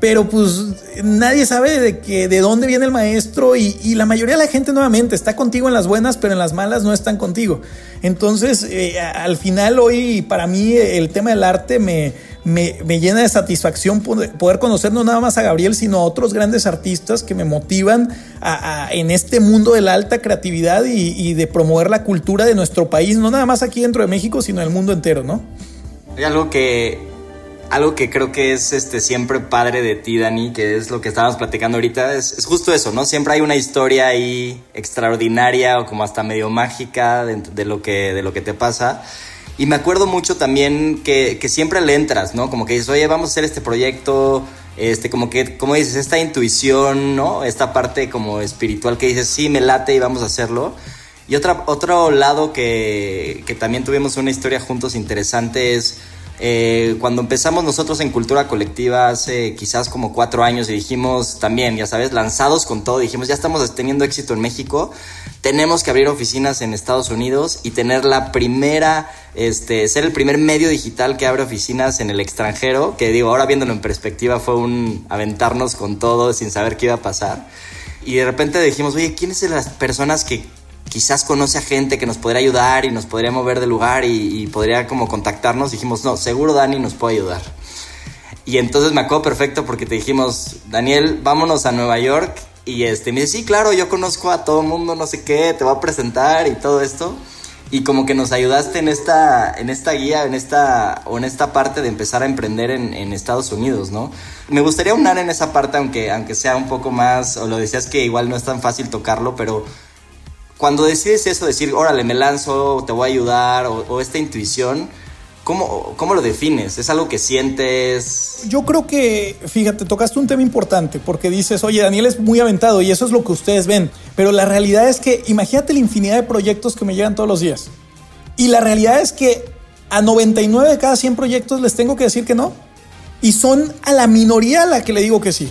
pero pues nadie sabe de, que, de dónde viene el maestro y, la mayoría de la gente nuevamente está contigo en las buenas, pero en las malas no están contigo. Entonces, eh, al final hoy para mí el tema del arte me, me, llena de satisfacción poder conocer no nada más a Gabriel, sino a otros grandes artistas que me motivan en este mundo de la alta creatividad y, y de promover la cultura de nuestro país, no nada más aquí dentro de México, sino en el mundo entero, ¿no? Hay algo que algo que creo que es este, siempre padre de ti, Dani, que es lo que estábamos platicando ahorita, es, justo eso, ¿no? Siempre hay una historia ahí extraordinaria o como hasta medio mágica de, lo, que, de lo que te pasa. Y me acuerdo mucho también que, que, siempre le entras, ¿no? Como que dices, oye, vamos a hacer este proyecto, este, como que, como dices, esta intuición, ¿no? Esta parte como espiritual que dices, sí, me late y vamos a hacerlo. Y otra, otro lado que, que también tuvimos una historia juntos interesante es eh, cuando empezamos nosotros en Cultura Colectiva hace quizás como cuatro años y dijimos también, ya sabes, lanzados con todo, dijimos, ya estamos teniendo éxito en México, tenemos que abrir oficinas en Estados Unidos y tener la primera, este, ser el primer medio digital que abre oficinas en el extranjero, que digo, ahora viéndolo en perspectiva fue un aventarnos con todo sin saber qué iba a pasar. Y de repente dijimos, oye, ¿quiénes son las personas que quizás conoce a gente que nos podría ayudar y nos podría mover de lugar y, podría como contactarnos, dijimos, no, seguro Dani nos puede ayudar. Y entonces me acuerdo perfecto porque te dijimos, Daniel, vámonos a Nueva York. Y este, me dice, sí, claro, yo conozco a todo el mundo, no sé qué, te voy a presentar y todo esto. Y como que nos ayudaste en esta, en esta guía, en esta, en esta parte de empezar a emprender en, en Estados Unidos, ¿no? Me gustaría unar en esa parte, aunque, aunque sea un poco más, o lo decías que igual no es tan fácil tocarlo, pero cuando decides eso, decir, órale, me lanzo, te voy a ayudar, o, esta intuición, ¿cómo, ¿cómo, lo defines? ¿Es algo que sientes? Yo creo que, fíjate, tocaste un tema importante, porque dices, oye, Daniel es muy aventado y eso es lo que ustedes ven, pero la realidad es que, imagínate la infinidad de proyectos que me llegan todos los días. Y la realidad es que a 99 de cada 100 proyectos les tengo que decir que no. Y son a la minoría a la que le digo que sí.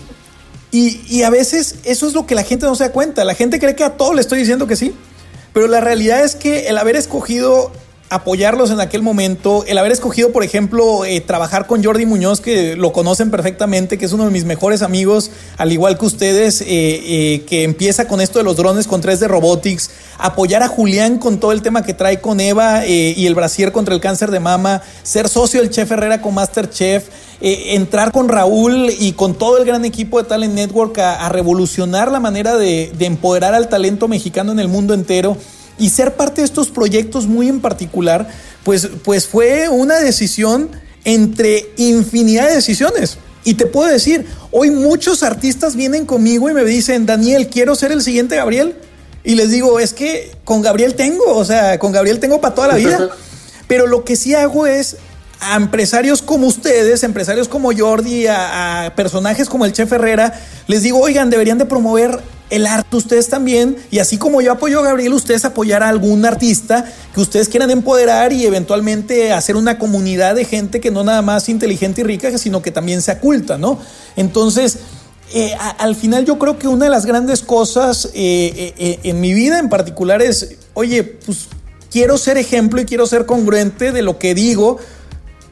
Y, a veces eso es lo que la gente no se da cuenta. La gente cree que a todo le estoy diciendo que sí. Pero la realidad es que el haber escogido apoyarlos en aquel momento, el haber escogido, por ejemplo, eh, trabajar con Jordi Muñoz, que lo conocen perfectamente, que es uno de mis mejores amigos, al igual que ustedes, eh, eh, que empieza con esto de los drones con 3D Robotics, apoyar a Julián con todo el tema que trae con Eva y el brasier contra el cáncer de mama, ser socio del Chef Herrera con Masterchef, eh, entrar con Raúl y con todo el gran equipo de Talent Network a, revolucionar la manera de, empoderar al talento mexicano en el mundo entero y ser parte de estos proyectos muy en particular, pues, pues fue una decisión entre infinidad de decisiones. Y te puedo decir, hoy muchos artistas vienen conmigo y me dicen, Daniel, quiero ser el siguiente Gabriel. Y les digo, es que con Gabriel tengo, o sea, con Gabriel tengo para toda la vida. Pero lo que sí hago es a empresarios como ustedes, empresarios como Jordi, a, personajes como el Chef Herrera, les digo, oigan, deberían de promover el arte ustedes también, y así como yo apoyo a Gabriel, ustedes apoyar a algún artista que ustedes quieran empoderar y eventualmente hacer una comunidad de gente que no nada más inteligente y rica, sino que también se oculta, ¿no? Entonces, eh, al final yo creo que una de las grandes cosas eh, eh, en mi vida en particular es, oye, pues quiero ser ejemplo y quiero ser congruente de lo que digo,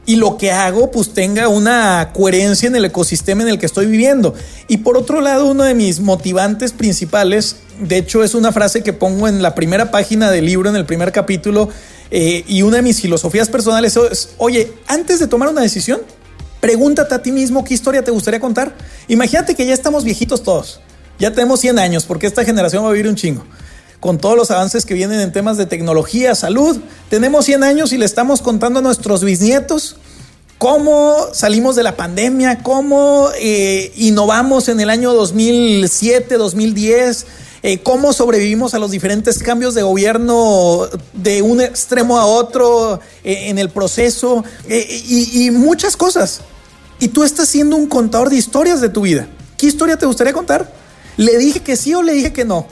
y lo que hago pues tenga una coherencia en el ecosistema en el que estoy viviendo. Y por otro lado, uno de mis motivantes principales, de hecho es una frase que pongo en la primera página del libro, en el primer capítulo, eh, y una de mis filosofías personales es, oye, antes de tomar una decisión, pregúntate a ti mismo qué historia te gustaría contar. Imagínate que ya estamos viejitos todos, ya tenemos 100 años, porque esta generación va a vivir un chingo con todos los avances que vienen en temas de tecnología, salud. Tenemos 100 años y le estamos contando a nuestros bisnietos cómo salimos de la pandemia, cómo eh, innovamos en el año 2007, 2010. Eh, cómo sobrevivimos a los diferentes cambios de gobierno de un extremo a otro eh, en el proceso y, y muchas cosas. Y tú estás siendo un contador de historias de tu vida. ¿Qué historia te gustaría contar? ¿Le dije que sí o le dije que no?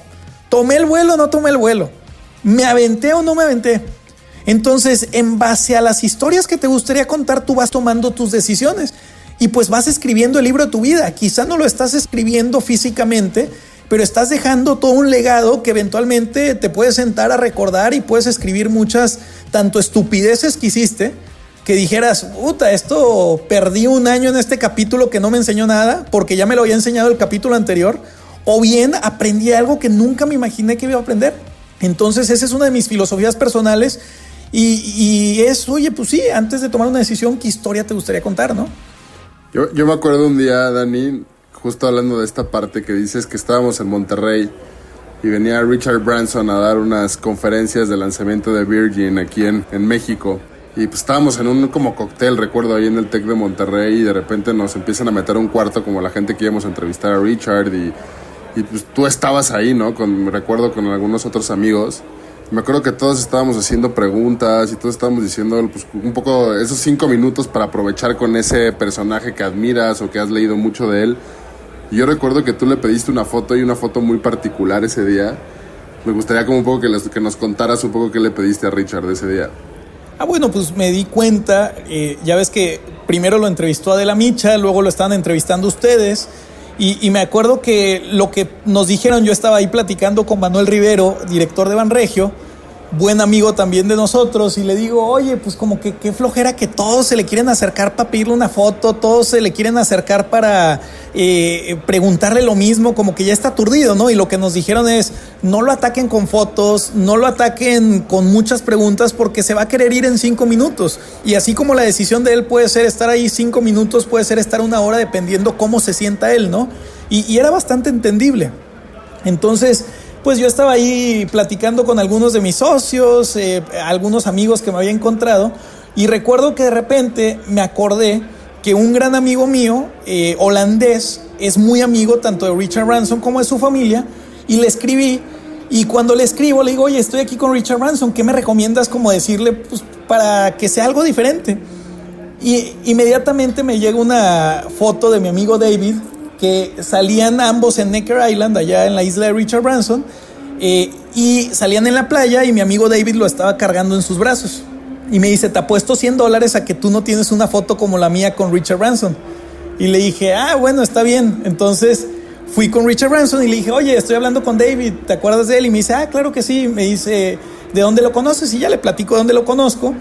¿Tomé el vuelo o no tomé el vuelo? ¿Me aventé o no me aventé? Entonces, en base a las historias que te gustaría contar, tú vas tomando tus decisiones y pues vas escribiendo el libro de tu vida. Quizá no lo estás escribiendo físicamente, pero estás dejando todo un legado que eventualmente te puedes sentar a recordar y puedes escribir muchas, tanto estupideces que hiciste, que dijeras, puta, esto perdí un año en este capítulo que no me enseñó nada, porque ya me lo había enseñado el capítulo anterior, o bien aprendí algo que nunca me imaginé que iba a aprender. Entonces esa es una de mis filosofías personales y, es, oye, pues sí, antes de tomar una decisión, ¿qué historia te gustaría contar, no? Yo, me acuerdo un día, Dani, justo hablando de esta parte que dices que estábamos en Monterrey y venía Richard Branson a dar unas conferencias de lanzamiento de Virgin aquí en, México. Y pues estábamos en un como cóctel, recuerdo, ahí en el TEC de Monterrey y de repente nos empiezan a meter un cuarto como la gente que íbamos a entrevistar a Richard y y pues tú estabas ahí, ¿no? Con, recuerdo con algunos otros amigos. Me acuerdo que todos estábamos haciendo preguntas y todos estábamos diciendo pues, un poco esos cinco minutos para aprovechar con ese personaje que admiras o que has leído mucho de él. Y yo recuerdo que tú le pediste una foto y una foto muy particular ese día. Me gustaría como un poco que, nos contaras un poco qué le pediste a Richard ese día. Ah, bueno, pues me di cuenta, eh, ya ves que primero lo entrevistó Adela Micha, luego lo estaban entrevistando ustedes. Y, me acuerdo que lo que nos dijeron, yo estaba ahí platicando con Manuel Rivero, director de Banregio, buen amigo también de nosotros, y le digo, oye, pues como que qué flojera que todos se le quieren acercar para pedirle una foto, todos se le quieren acercar para eh, preguntarle lo mismo, como que ya está aturdido, ¿no? Y lo que nos dijeron es, no lo ataquen con fotos, no lo ataquen con muchas preguntas porque se va a querer ir en cinco minutos. Y así como la decisión de él puede ser estar ahí cinco minutos, puede ser estar una hora dependiendo cómo se sienta él, ¿no? Y, y era bastante entendible. Entonces, pues yo estaba ahí platicando con algunos de mis socios, eh, algunos amigos que me había encontrado, y recuerdo que de repente me acordé que un gran amigo mío, eh, holandés, es muy amigo tanto de Richard Branson como de su familia, y le escribí, y cuando le escribo le digo, oye, estoy aquí con Richard Branson, ¿qué me recomiendas como decirle pues, para que sea algo diferente? Y inmediatamente me llega una foto de mi amigo David, que salían ambos en Necker Island, allá en la isla de Richard Branson, eh, y salían en la playa y mi amigo David lo estaba cargando en sus brazos. Y me dice, te apuesto 100 dólares a que tú no tienes una foto como la mía con Richard Branson. Y le dije, ah, bueno, está bien. Entonces fui con Richard Branson y le dije, oye, estoy hablando con David, ¿te acuerdas de él? Y me dice, ah, claro que sí. Me dice, ¿de dónde lo conoces? Y ya le platico de dónde lo conozco.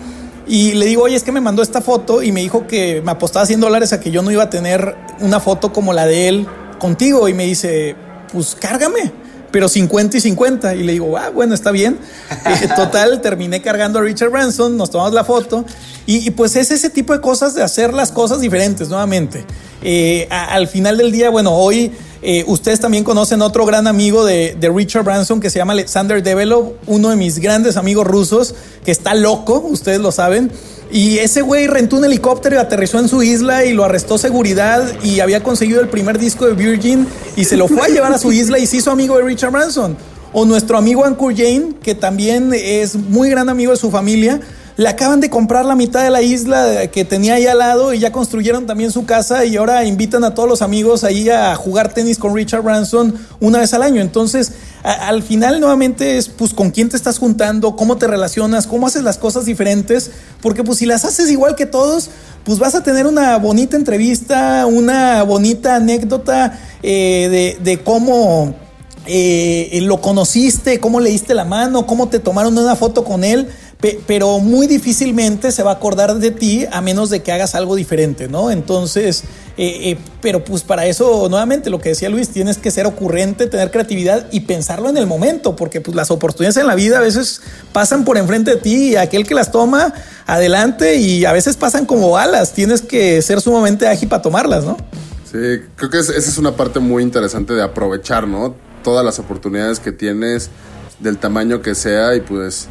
Y le digo, oye, es que me mandó esta foto y me dijo que me apostaba 100 dólares a que yo no iba a tener una foto como la de él contigo. Y me dice, pues cárgame, pero 50 y 50. Y le digo, ah, bueno, está bien. Eh, total, terminé cargando a Richard Branson, nos tomamos la foto. Y, pues es ese tipo de cosas de hacer las cosas diferentes nuevamente. Eh, al final del día, bueno, hoy eh, ustedes también conocen otro gran amigo de, Richard Branson que se llama Alexander Develov, uno de mis grandes amigos rusos, que está loco, ustedes lo saben. Y ese güey rentó un helicóptero y aterrizó en su isla y lo arrestó seguridad y había conseguido el primer disco de Virgin y se lo fue a llevar a su isla y se hizo amigo de Richard Branson. O nuestro amigo Ankur Jane, que también es muy gran amigo de su familia, le acaban de comprar la mitad de la isla que tenía ahí al lado y ya construyeron también su casa y ahora invitan a todos los amigos ahí a jugar tenis con Richard Branson una vez al año. Entonces, al final nuevamente es pues con quién te estás juntando, cómo te relacionas, cómo haces las cosas diferentes, porque pues si las haces igual que todos, pues vas a tener una bonita entrevista, una bonita anécdota eh, de, de cómo... Eh, lo conociste, cómo le diste la mano, cómo te tomaron una foto con él, pero muy difícilmente se va a acordar de ti a menos de que hagas algo diferente, ¿no? Entonces, eh, eh, pero pues para eso, nuevamente, lo que decía Luis, tienes que ser ocurrente, tener creatividad y pensarlo en el momento, porque pues las oportunidades en la vida a veces pasan por enfrente de ti y aquel que las toma, adelante, y a veces pasan como balas, tienes que ser sumamente ágil para tomarlas, ¿no? Sí, creo que esa es una parte muy interesante de aprovechar, ¿no? Todas las oportunidades que tienes, del tamaño que sea, y pues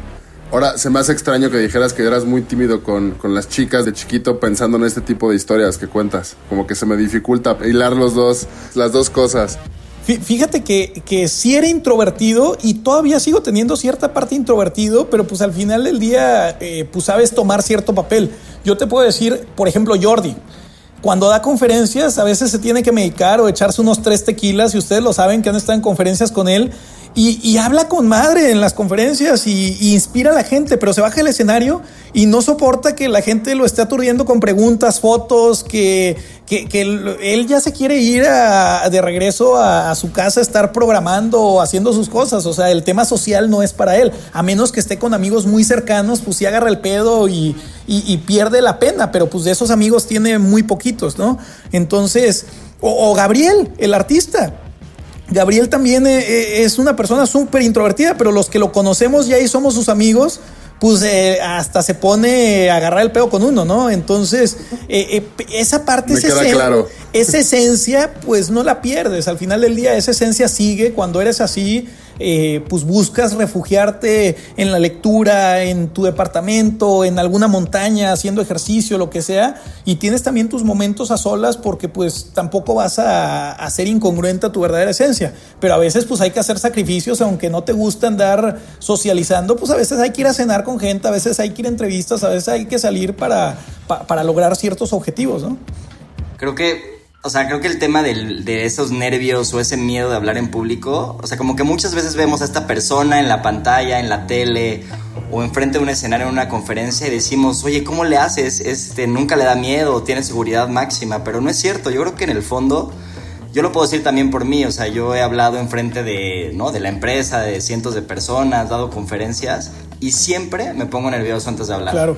Ahora, se me hace extraño que dijeras que eras muy tímido con, las chicas de chiquito pensando en este tipo de historias que cuentas. Como que se me dificulta hilar los dos, las dos cosas. Fíjate que, que sí era introvertido y todavía sigo teniendo cierta parte introvertido, pero pues al final del día, eh, pues sabes tomar cierto papel. Yo te puedo decir, por ejemplo, Jordi. Cuando da conferencias, a veces se tiene que medicar o echarse unos tres tequilas, y ustedes lo saben que han estado en conferencias con él, y, habla con madre en las conferencias y, inspira a la gente, pero se baja el escenario y no soporta que la gente lo esté aturdiendo con preguntas, fotos, que, él ya se quiere ir de regreso a, su casa, estar programando o haciendo sus cosas. O sea, el tema social no es para él, a menos que esté con amigos muy cercanos, pues sí agarra el pedo y, y pierde la pena, pero pues de esos amigos tiene muy poquitos, ¿no? Entonces, o Gabriel, el artista Gabriel también eh, eh, es una persona súper introvertida, pero los que lo conocemos ya y somos sus amigos, pues eh, hasta se pone a agarrar el peo con uno, ¿no? Entonces, esa parte, esa esencia, pues no la pierdes. Al final del día, esa esencia sigue cuando eres así eh, pues buscas refugiarte en la lectura, en tu departamento, en alguna montaña, haciendo ejercicio, lo que sea, y tienes también tus momentos a solas porque pues tampoco vas a, hacer incongruente tu verdadera esencia, pero a veces pues hay que hacer sacrificios, aunque no te gusta andar socializando, pues a veces hay que ir a cenar con gente, a veces hay que ir a entrevistas, a veces hay que salir para, para lograr ciertos objetivos, ¿no? Creo que o sea, creo que el tema de esos nervios o ese miedo de hablar en público, o sea, como que muchas veces vemos a esta persona en la pantalla, en la tele o enfrente de un escenario en una conferencia y decimos, oye, ¿cómo le haces? Este, nunca le da miedo, tiene seguridad máxima, pero no es cierto. Yo creo que en el fondo, yo lo puedo decir también por mí, o sea, yo he hablado enfrente de, ¿no? de la empresa, de cientos de personas, dado conferencias y siempre me pongo nervioso antes de hablar. Claro.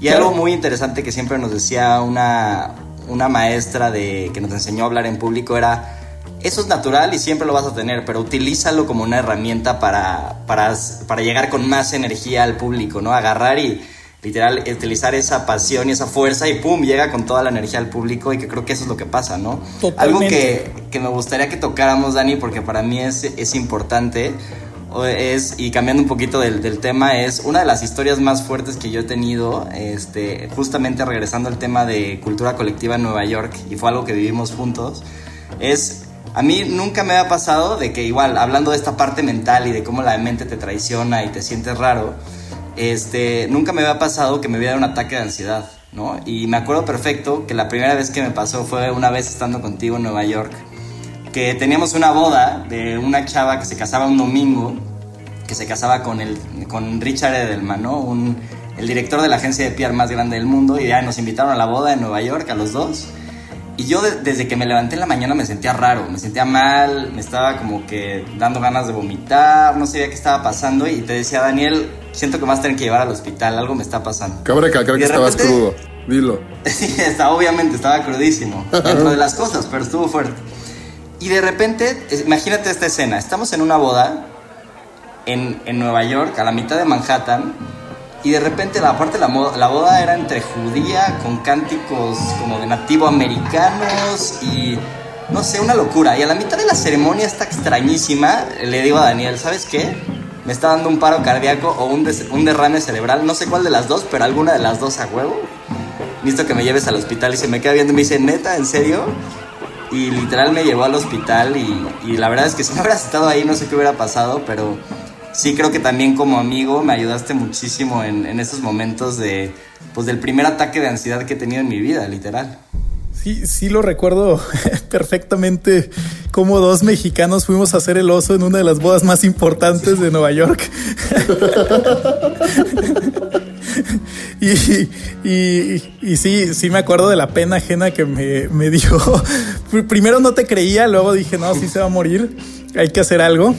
Y algo muy interesante que siempre nos decía una, una maestra de, que nos enseñó a hablar en público era, eso es natural y siempre lo vas a tener, pero utilízalo como una herramienta para, para, para llegar con más energía al público, ¿no? Agarrar y literal utilizar esa pasión y esa fuerza y pum, llega con toda la energía al público y que creo que eso es lo que pasa, ¿no? Algo que, que me gustaría que tocáramos, Dani, porque para mí es, es importante es, y cambiando un poquito del, tema, es una de las historias más fuertes que yo he tenido, este, justamente regresando al tema de cultura colectiva en Nueva York, y fue algo que vivimos juntos, es, a mí nunca me ha pasado de que igual, hablando de esta parte mental y de cómo la mente te traiciona y te sientes raro, este, nunca me había pasado que me hubiera un ataque de ansiedad, ¿no? Y me acuerdo perfecto que la primera vez que me pasó fue una vez estando contigo en Nueva York, que teníamos una boda de una chava que se casaba un domingo, que se casaba con, el, con Richard Edelman, ¿no? Un, el director de la agencia de PR más grande del mundo, y ya nos invitaron a la boda en Nueva York, a los dos. Y yo desde que me levanté en la mañana me sentía raro, me sentía mal, me estaba como que dando ganas de vomitar, no sabía qué estaba pasando y te decía, Daniel, siento que me vas a tener que llevar al hospital, algo me está pasando. Cabrón, que que estabas crudo, dilo. sí, estaba, obviamente, estaba crudísimo, dentro de las cosas, pero estuvo fuerte. Y de repente, imagínate esta escena, estamos en una boda en, en Nueva York, a la mitad de Manhattan, y de repente la parte de la, la boda era entre judía, con cánticos como de nativo americanos y no sé, una locura. Y a la mitad de la ceremonia está extrañísima, le digo a Daniel, ¿sabes qué? Me está dando un paro cardíaco o un, un derrame cerebral, no sé cuál de las dos, pero alguna de las dos a huevo. Listo que me lleves al hospital y se me queda viendo y me dice, neta, ¿en serio? Y literal me llevó al hospital y, la verdad es que si no hubieras estado ahí no sé qué hubiera pasado, pero sí creo que también como amigo me ayudaste muchísimo en, en esos momentos de, pues del primer ataque de ansiedad que he tenido en mi vida, literal. Sí, sí lo recuerdo perfectamente como dos mexicanos fuimos a hacer el oso en una de las bodas más importantes de Nueva York. y, sí, sí me acuerdo de la pena ajena que me, me dio. Primero no te creía, luego dije, no, sí se va a morir, hay que hacer algo.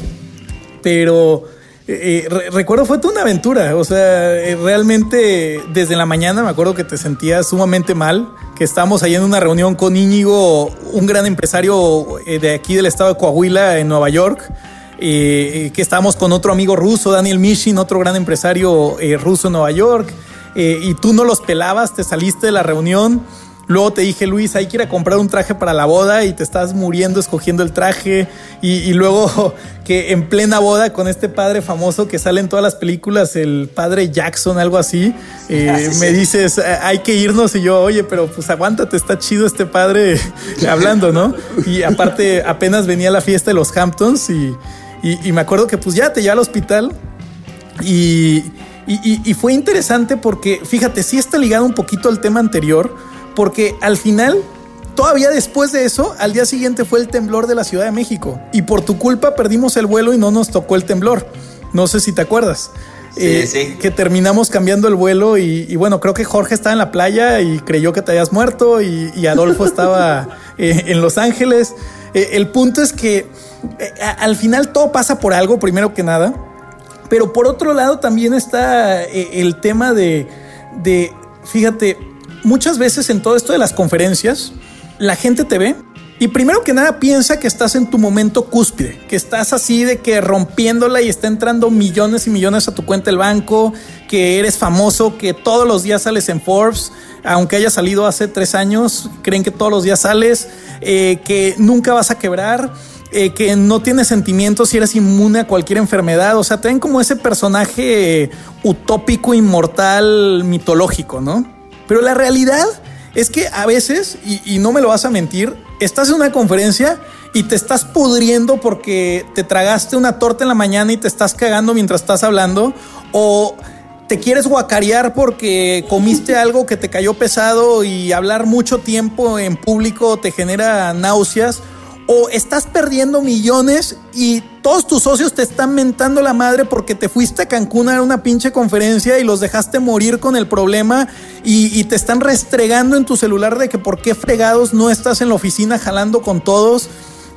Pero eh, recuerdo fue toda una aventura, o sea, eh, realmente desde la mañana me acuerdo que te sentías sumamente mal, que estábamos ahí en una reunión con Íñigo, un gran empresario de aquí del estado de Coahuila, en Nueva York, que estábamos con otro amigo ruso, Daniel Mishin, otro gran empresario ruso en Nueva York, y tú no los pelabas, te saliste de la reunión Luego te dije, Luis, hay que ir a comprar un traje para la boda y te estás muriendo escogiendo el traje. Y, luego que en plena boda con este padre famoso que sale en todas las películas, el padre Jackson, algo así, eh, me dices, hay que irnos. Y yo, oye, pero pues aguántate, está chido este padre hablando, ¿no? Y aparte, apenas venía la fiesta de los Hamptons y, y me acuerdo que pues ya te lleva al hospital y, y fue interesante porque, fíjate, sí está ligado un poquito al tema anterior porque al final, todavía después de eso, al día siguiente fue el temblor de la Ciudad de México y por tu culpa perdimos el vuelo y no nos tocó el temblor. No sé si te acuerdas. Sí, eh, sí. Que terminamos cambiando el vuelo y, bueno, creo que Jorge estaba en la playa y creyó que te habías muerto y, Adolfo estaba eh, en Los Ángeles. Eh, el punto es que al final todo pasa por algo, primero que nada. Pero por otro lado también está el tema de, de, fíjate, muchas veces en todo esto de las conferencias, la gente te ve y primero que nada piensa que estás en tu momento cúspide, que estás así de que rompiéndola y está entrando millones y millones a tu cuenta el banco, que eres famoso, que todos los días sales en Forbes, aunque haya salido hace tres años, creen que todos los días sales, eh, que nunca vas a quebrar. Eh, que no tienes sentimientos y eres inmune a cualquier enfermedad. O sea, te ven como ese personaje utópico, inmortal, mitológico, ¿no? Pero la realidad es que a veces, y, no me lo vas a mentir, estás en una conferencia y te estás pudriendo porque te tragaste una torta en la mañana y te estás cagando mientras estás hablando, o te quieres guacarear porque comiste algo que te cayó pesado y hablar mucho tiempo en público te genera náuseas, o estás perdiendo millones y todos tus socios te están mentando la madre porque te fuiste a Cancún a una pinche conferencia y los dejaste morir con el problema y, te están restregando en tu celular de que por qué fregados no estás en la oficina jalando con todos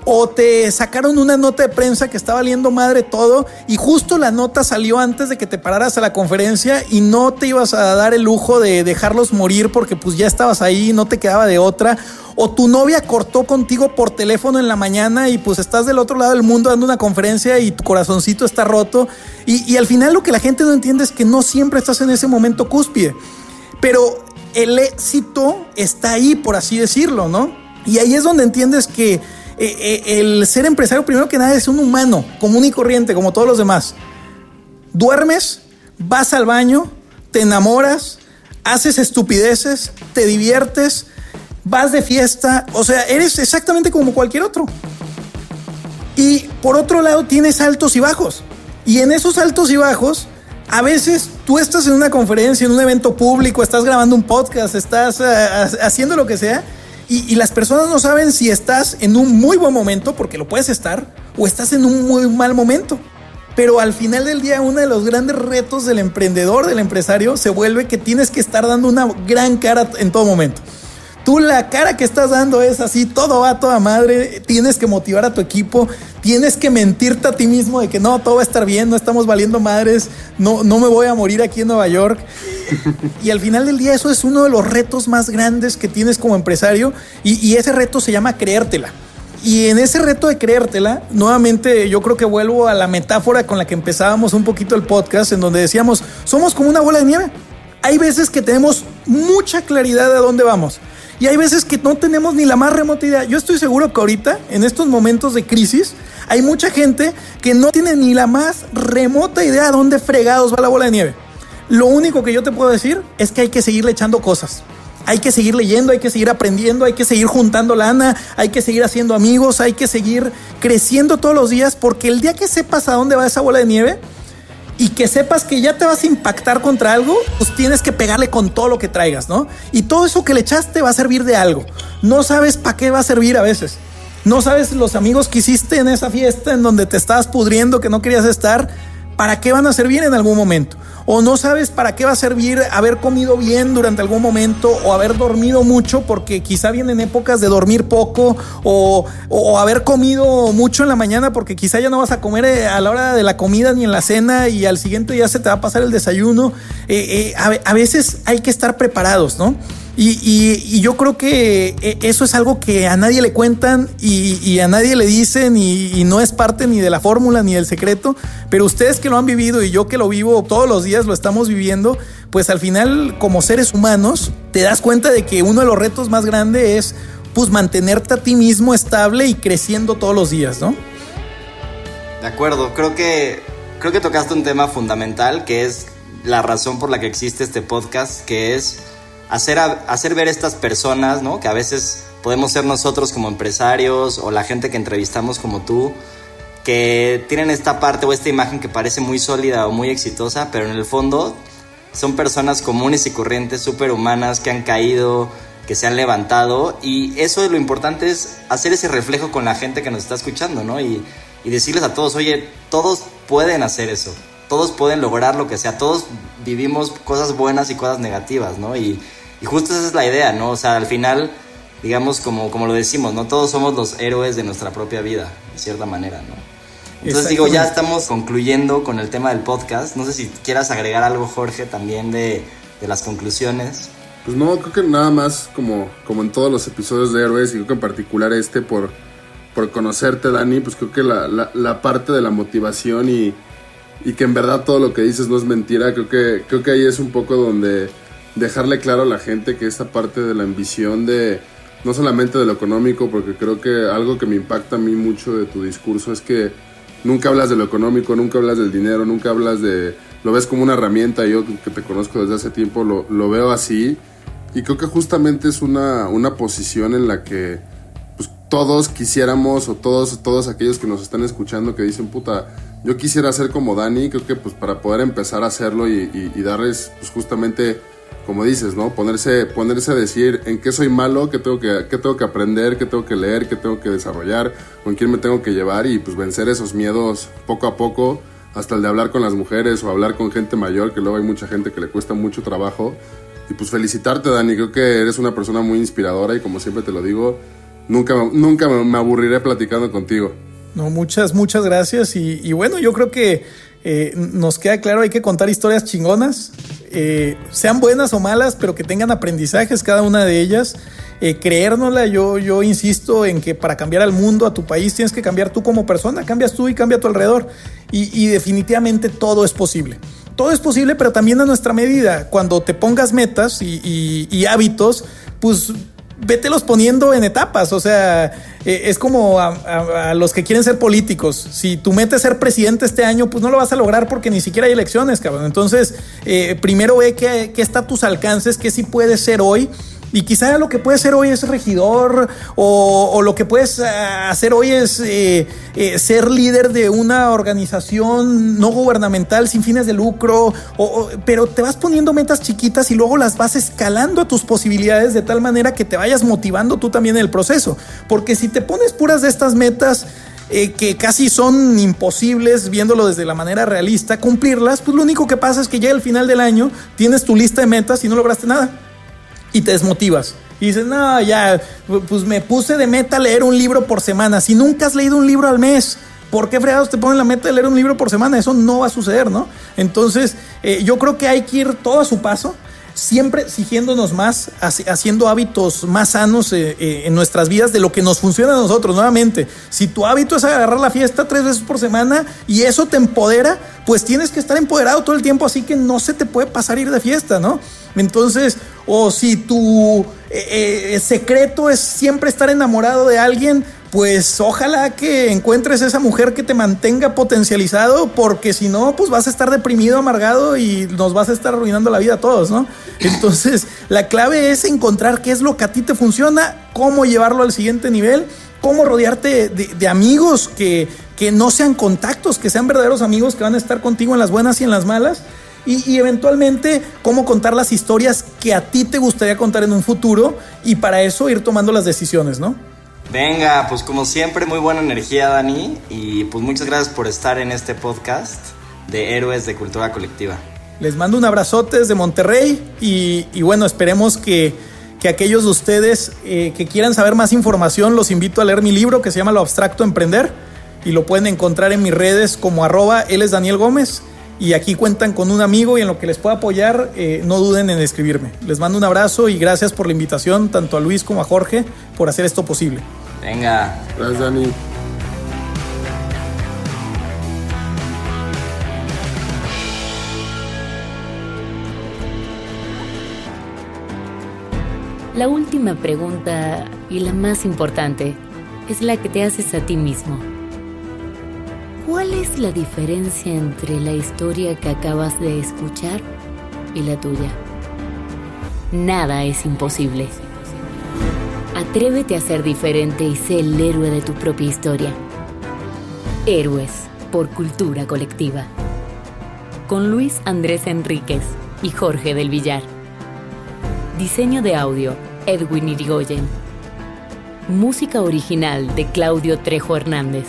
o te sacaron una nota de prensa que estaba valiendo madre todo y justo la nota salió antes de que te pararas a la conferencia y no te ibas a dar el lujo de dejarlos morir porque pues ya estabas ahí, no te quedaba de otra. O tu novia cortó contigo por teléfono en la mañana y pues estás del otro lado del mundo dando una conferencia y tu corazoncito está roto. Y, y al final lo que la gente no entiende es que no siempre estás en ese momento cúspide. Pero el éxito está ahí, por así decirlo, ¿no? Y ahí es donde entiendes que eh, eh, el ser empresario, primero que nada, es un humano común y corriente, como todos los demás. Duermes, vas al baño, te enamoras, haces estupideces, te diviertes, vas de fiesta, o sea, eres exactamente como cualquier otro. Y por otro lado, tienes altos y bajos. Y en esos altos y bajos, a veces tú estás en una conferencia, en un evento público, estás grabando un podcast, estás eh, haciendo lo que sea y, las personas no saben si estás en un muy buen momento, porque lo puedes estar, o estás en un muy mal momento. Pero al final del día, uno de los grandes retos del emprendedor, del empresario, se vuelve que tienes que estar dando una gran cara en todo momento. Tú la cara que estás dando es así, todo va a toda madre, tienes que motivar a tu equipo, tienes que mentirte a ti mismo de que no, todo va a estar bien, no estamos valiendo madres, no, no me voy a morir aquí en Nueva York. Y al final del día eso es uno de los retos más grandes que tienes como empresario y, y ese reto se llama creértela. Y en ese reto de creértela, nuevamente yo creo que vuelvo a la metáfora con la que empezábamos un poquito el podcast, en donde decíamos, somos como una bola de nieve. Hay veces que tenemos mucha claridad de a dónde vamos. Y hay veces que no tenemos ni la más remota idea. Yo estoy seguro que ahorita, en estos momentos de crisis, hay mucha gente que no tiene ni la más remota idea a dónde fregados va la bola de nieve. Lo único que yo te puedo decir es que hay que seguirle echando cosas. Hay que seguir leyendo, hay que seguir aprendiendo, hay que seguir juntando lana, hay que seguir haciendo amigos, hay que seguir creciendo todos los días, porque el día que sepas a dónde va esa bola de nieve, y que sepas que ya te vas a impactar contra algo, pues tienes que pegarle con todo lo que traigas, ¿no? Y todo eso que le echaste va a servir de algo. No sabes para qué va a servir a veces. No sabes los amigos que hiciste en esa fiesta en donde te estabas pudriendo, que no querías estar, para qué van a servir en algún momento. O no sabes para qué va a servir haber comido bien durante algún momento o haber dormido mucho porque quizá vienen épocas de dormir poco o, haber comido mucho en la mañana porque quizá ya no vas a comer eh, a la hora de la comida ni en la cena y al siguiente día se te va a pasar el desayuno. Eh, eh, a veces hay que estar preparados, ¿no? Y, yo creo que eh, eso es algo que a nadie le cuentan y, a nadie le dicen y, no es parte ni de la fórmula ni del secreto, pero ustedes que lo han vivido y yo que lo vivo todos los días, lo estamos viviendo, pues al final como seres humanos te das cuenta de que uno de los retos más grandes es pues mantenerte a ti mismo estable y creciendo todos los días, ¿no? De acuerdo, creo que, creo que tocaste un tema fundamental que es la razón por la que existe este podcast, que es hacer, hacer ver a estas personas, ¿no? Que a veces podemos ser nosotros como empresarios o la gente que entrevistamos como tú, que tienen esta parte o esta imagen que parece muy sólida o muy exitosa, pero en el fondo son personas comunes y corrientes, súper humanas, que han caído, que se han levantado y eso es lo importante es hacer ese reflejo con la gente que nos está escuchando, ¿no? Y, y decirles a todos, oye, todos pueden hacer eso, todos pueden lograr lo que sea, todos vivimos cosas buenas y cosas negativas, ¿no? Y, y justo esa es la idea, ¿no? O sea, al final, digamos, como, como lo decimos, ¿no? Todos somos los héroes de nuestra propia vida, de cierta manera, ¿no? Entonces digo, ya estamos concluyendo con el tema del podcast. No sé si quieras agregar algo, Jorge, también de, de las conclusiones. Pues no, creo que nada más como, como en todos los episodios de Héroes, y creo que en particular este por, por conocerte, Dani, pues creo que la, la, la parte de la motivación y, y, que en verdad todo lo que dices no es mentira, creo que, creo que ahí es un poco donde dejarle claro a la gente que esta parte de la ambición de no solamente de lo económico, porque creo que algo que me impacta a mí mucho de tu discurso es que nunca hablas de lo económico, nunca hablas del dinero, nunca hablas de... Lo ves como una herramienta, yo que te conozco desde hace tiempo lo, lo veo así, y creo que justamente es una, una posición en la que pues, todos quisiéramos, o todos, todos aquellos que nos están escuchando que dicen, puta, yo quisiera ser como Dani, creo que pues para poder empezar a hacerlo y, darles pues, justamente como dices, ¿no? Ponerse, ponerse a decir en qué soy malo, qué tengo que, qué tengo que aprender, qué tengo que leer, qué tengo que desarrollar, con quién me tengo que llevar y pues vencer esos miedos poco a poco, hasta el de hablar con las mujeres o hablar con gente mayor, que luego hay mucha gente que le cuesta mucho trabajo. Y pues felicitarte, Dani, creo que eres una persona muy inspiradora y como siempre te lo digo, nunca, nunca me aburriré platicando contigo. No, muchas, muchas gracias. Y, bueno, yo creo que eh, nos queda claro, hay que contar historias chingonas. Eh, sean buenas o malas, pero que tengan aprendizajes cada una de ellas. Eh, creérnosla, yo, yo insisto en que para cambiar al mundo, a tu país, tienes que cambiar tú como persona, cambias tú y cambia a tu alrededor. Y, definitivamente todo es posible. Todo es posible, pero también a nuestra medida. Cuando te pongas metas y hábitos, pues vételos poniendo en etapas. O sea, eh, es como a, los que quieren ser políticos. Si tú metes ser presidente este año, pues no lo vas a lograr porque ni siquiera hay elecciones, cabrón. Entonces, eh, primero ve qué, qué está a tus alcances, qué sí puedes ser hoy y quizá lo que puedes ser hoy es regidor o, lo que puedes eh, hacer hoy es eh, eh, ser líder de una organización no gubernamental sin fines de lucro, pero te vas poniendo metas chiquitas y luego las vas escalando a tus posibilidades de tal manera que te vayas motivando tú también en el proceso. Porque si te pones puras de estas metas, que casi son imposibles viéndolo desde la manera realista, cumplirlas, pues lo único que pasa es que ya al final del año tienes tu lista de metas y no lograste nada y te desmotivas. Y dices, no, ya, pues me puse de meta leer un libro por semana. Si nunca has leído un libro al mes, ¿por qué fregados te ponen la meta de leer un libro por semana? Eso no va a suceder, ¿no? Entonces, eh, yo creo que hay que ir todo a su paso siempre exigiéndonos más, haciendo hábitos más sanos eh, eh, en nuestras vidas de lo que nos funciona a nosotros. Nuevamente, si tu hábito es agarrar la fiesta tres veces por semana y eso te empodera, pues tienes que estar empoderado todo el tiempo, así que no se te puede pasar ir de fiesta, ¿no? Entonces, o si tu eh, secreto es siempre estar enamorado de alguien, pues ojalá que encuentres esa mujer que te mantenga potencializado, porque si no, pues vas a estar deprimido, amargado y nos vas a estar arruinando la vida a todos, ¿no? Entonces, la clave es encontrar qué es lo que a ti te funciona, cómo llevarlo al siguiente nivel, cómo rodearte de, amigos que, que no sean contactos, que sean verdaderos amigos que van a estar contigo en las buenas y en las malas. Y, y, eventualmente cómo contar las historias que a ti te gustaría contar en un futuro y para eso ir tomando las decisiones, ¿no? Venga, pues como siempre, muy buena energía, Dani. Y pues muchas gracias por estar en este podcast. de héroes de cultura colectiva. Les mando un abrazote desde Monterrey y, bueno, esperemos que, aquellos de ustedes eh, que quieran saber más información los invito a leer mi libro que se llama Lo Abstracto Emprender y lo pueden encontrar en mis redes como arroba él es Daniel Gómez y aquí cuentan con un amigo y en lo que les pueda apoyar eh, no duden en escribirme. Les mando un abrazo y gracias por la invitación tanto a Luis como a Jorge por hacer esto posible. Venga. Gracias Dani. La última pregunta y la más importante es la que te haces a ti mismo. ¿Cuál es la diferencia entre la historia que acabas de escuchar y la tuya? Nada es imposible. Atrévete a ser diferente y sé el héroe de tu propia historia. Héroes por cultura colectiva. Con Luis Andrés Enríquez y Jorge del Villar. Diseño de audio Edwin Irigoyen. Música original de Claudio Trejo Hernández.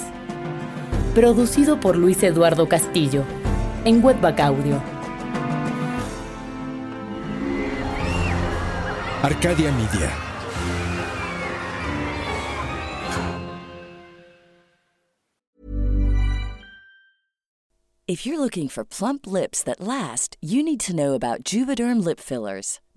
Producido por Luis Eduardo Castillo en Webback Audio. Arcadia Media. If you're looking for plump lips that last, you need to know about Juvederm lip fillers.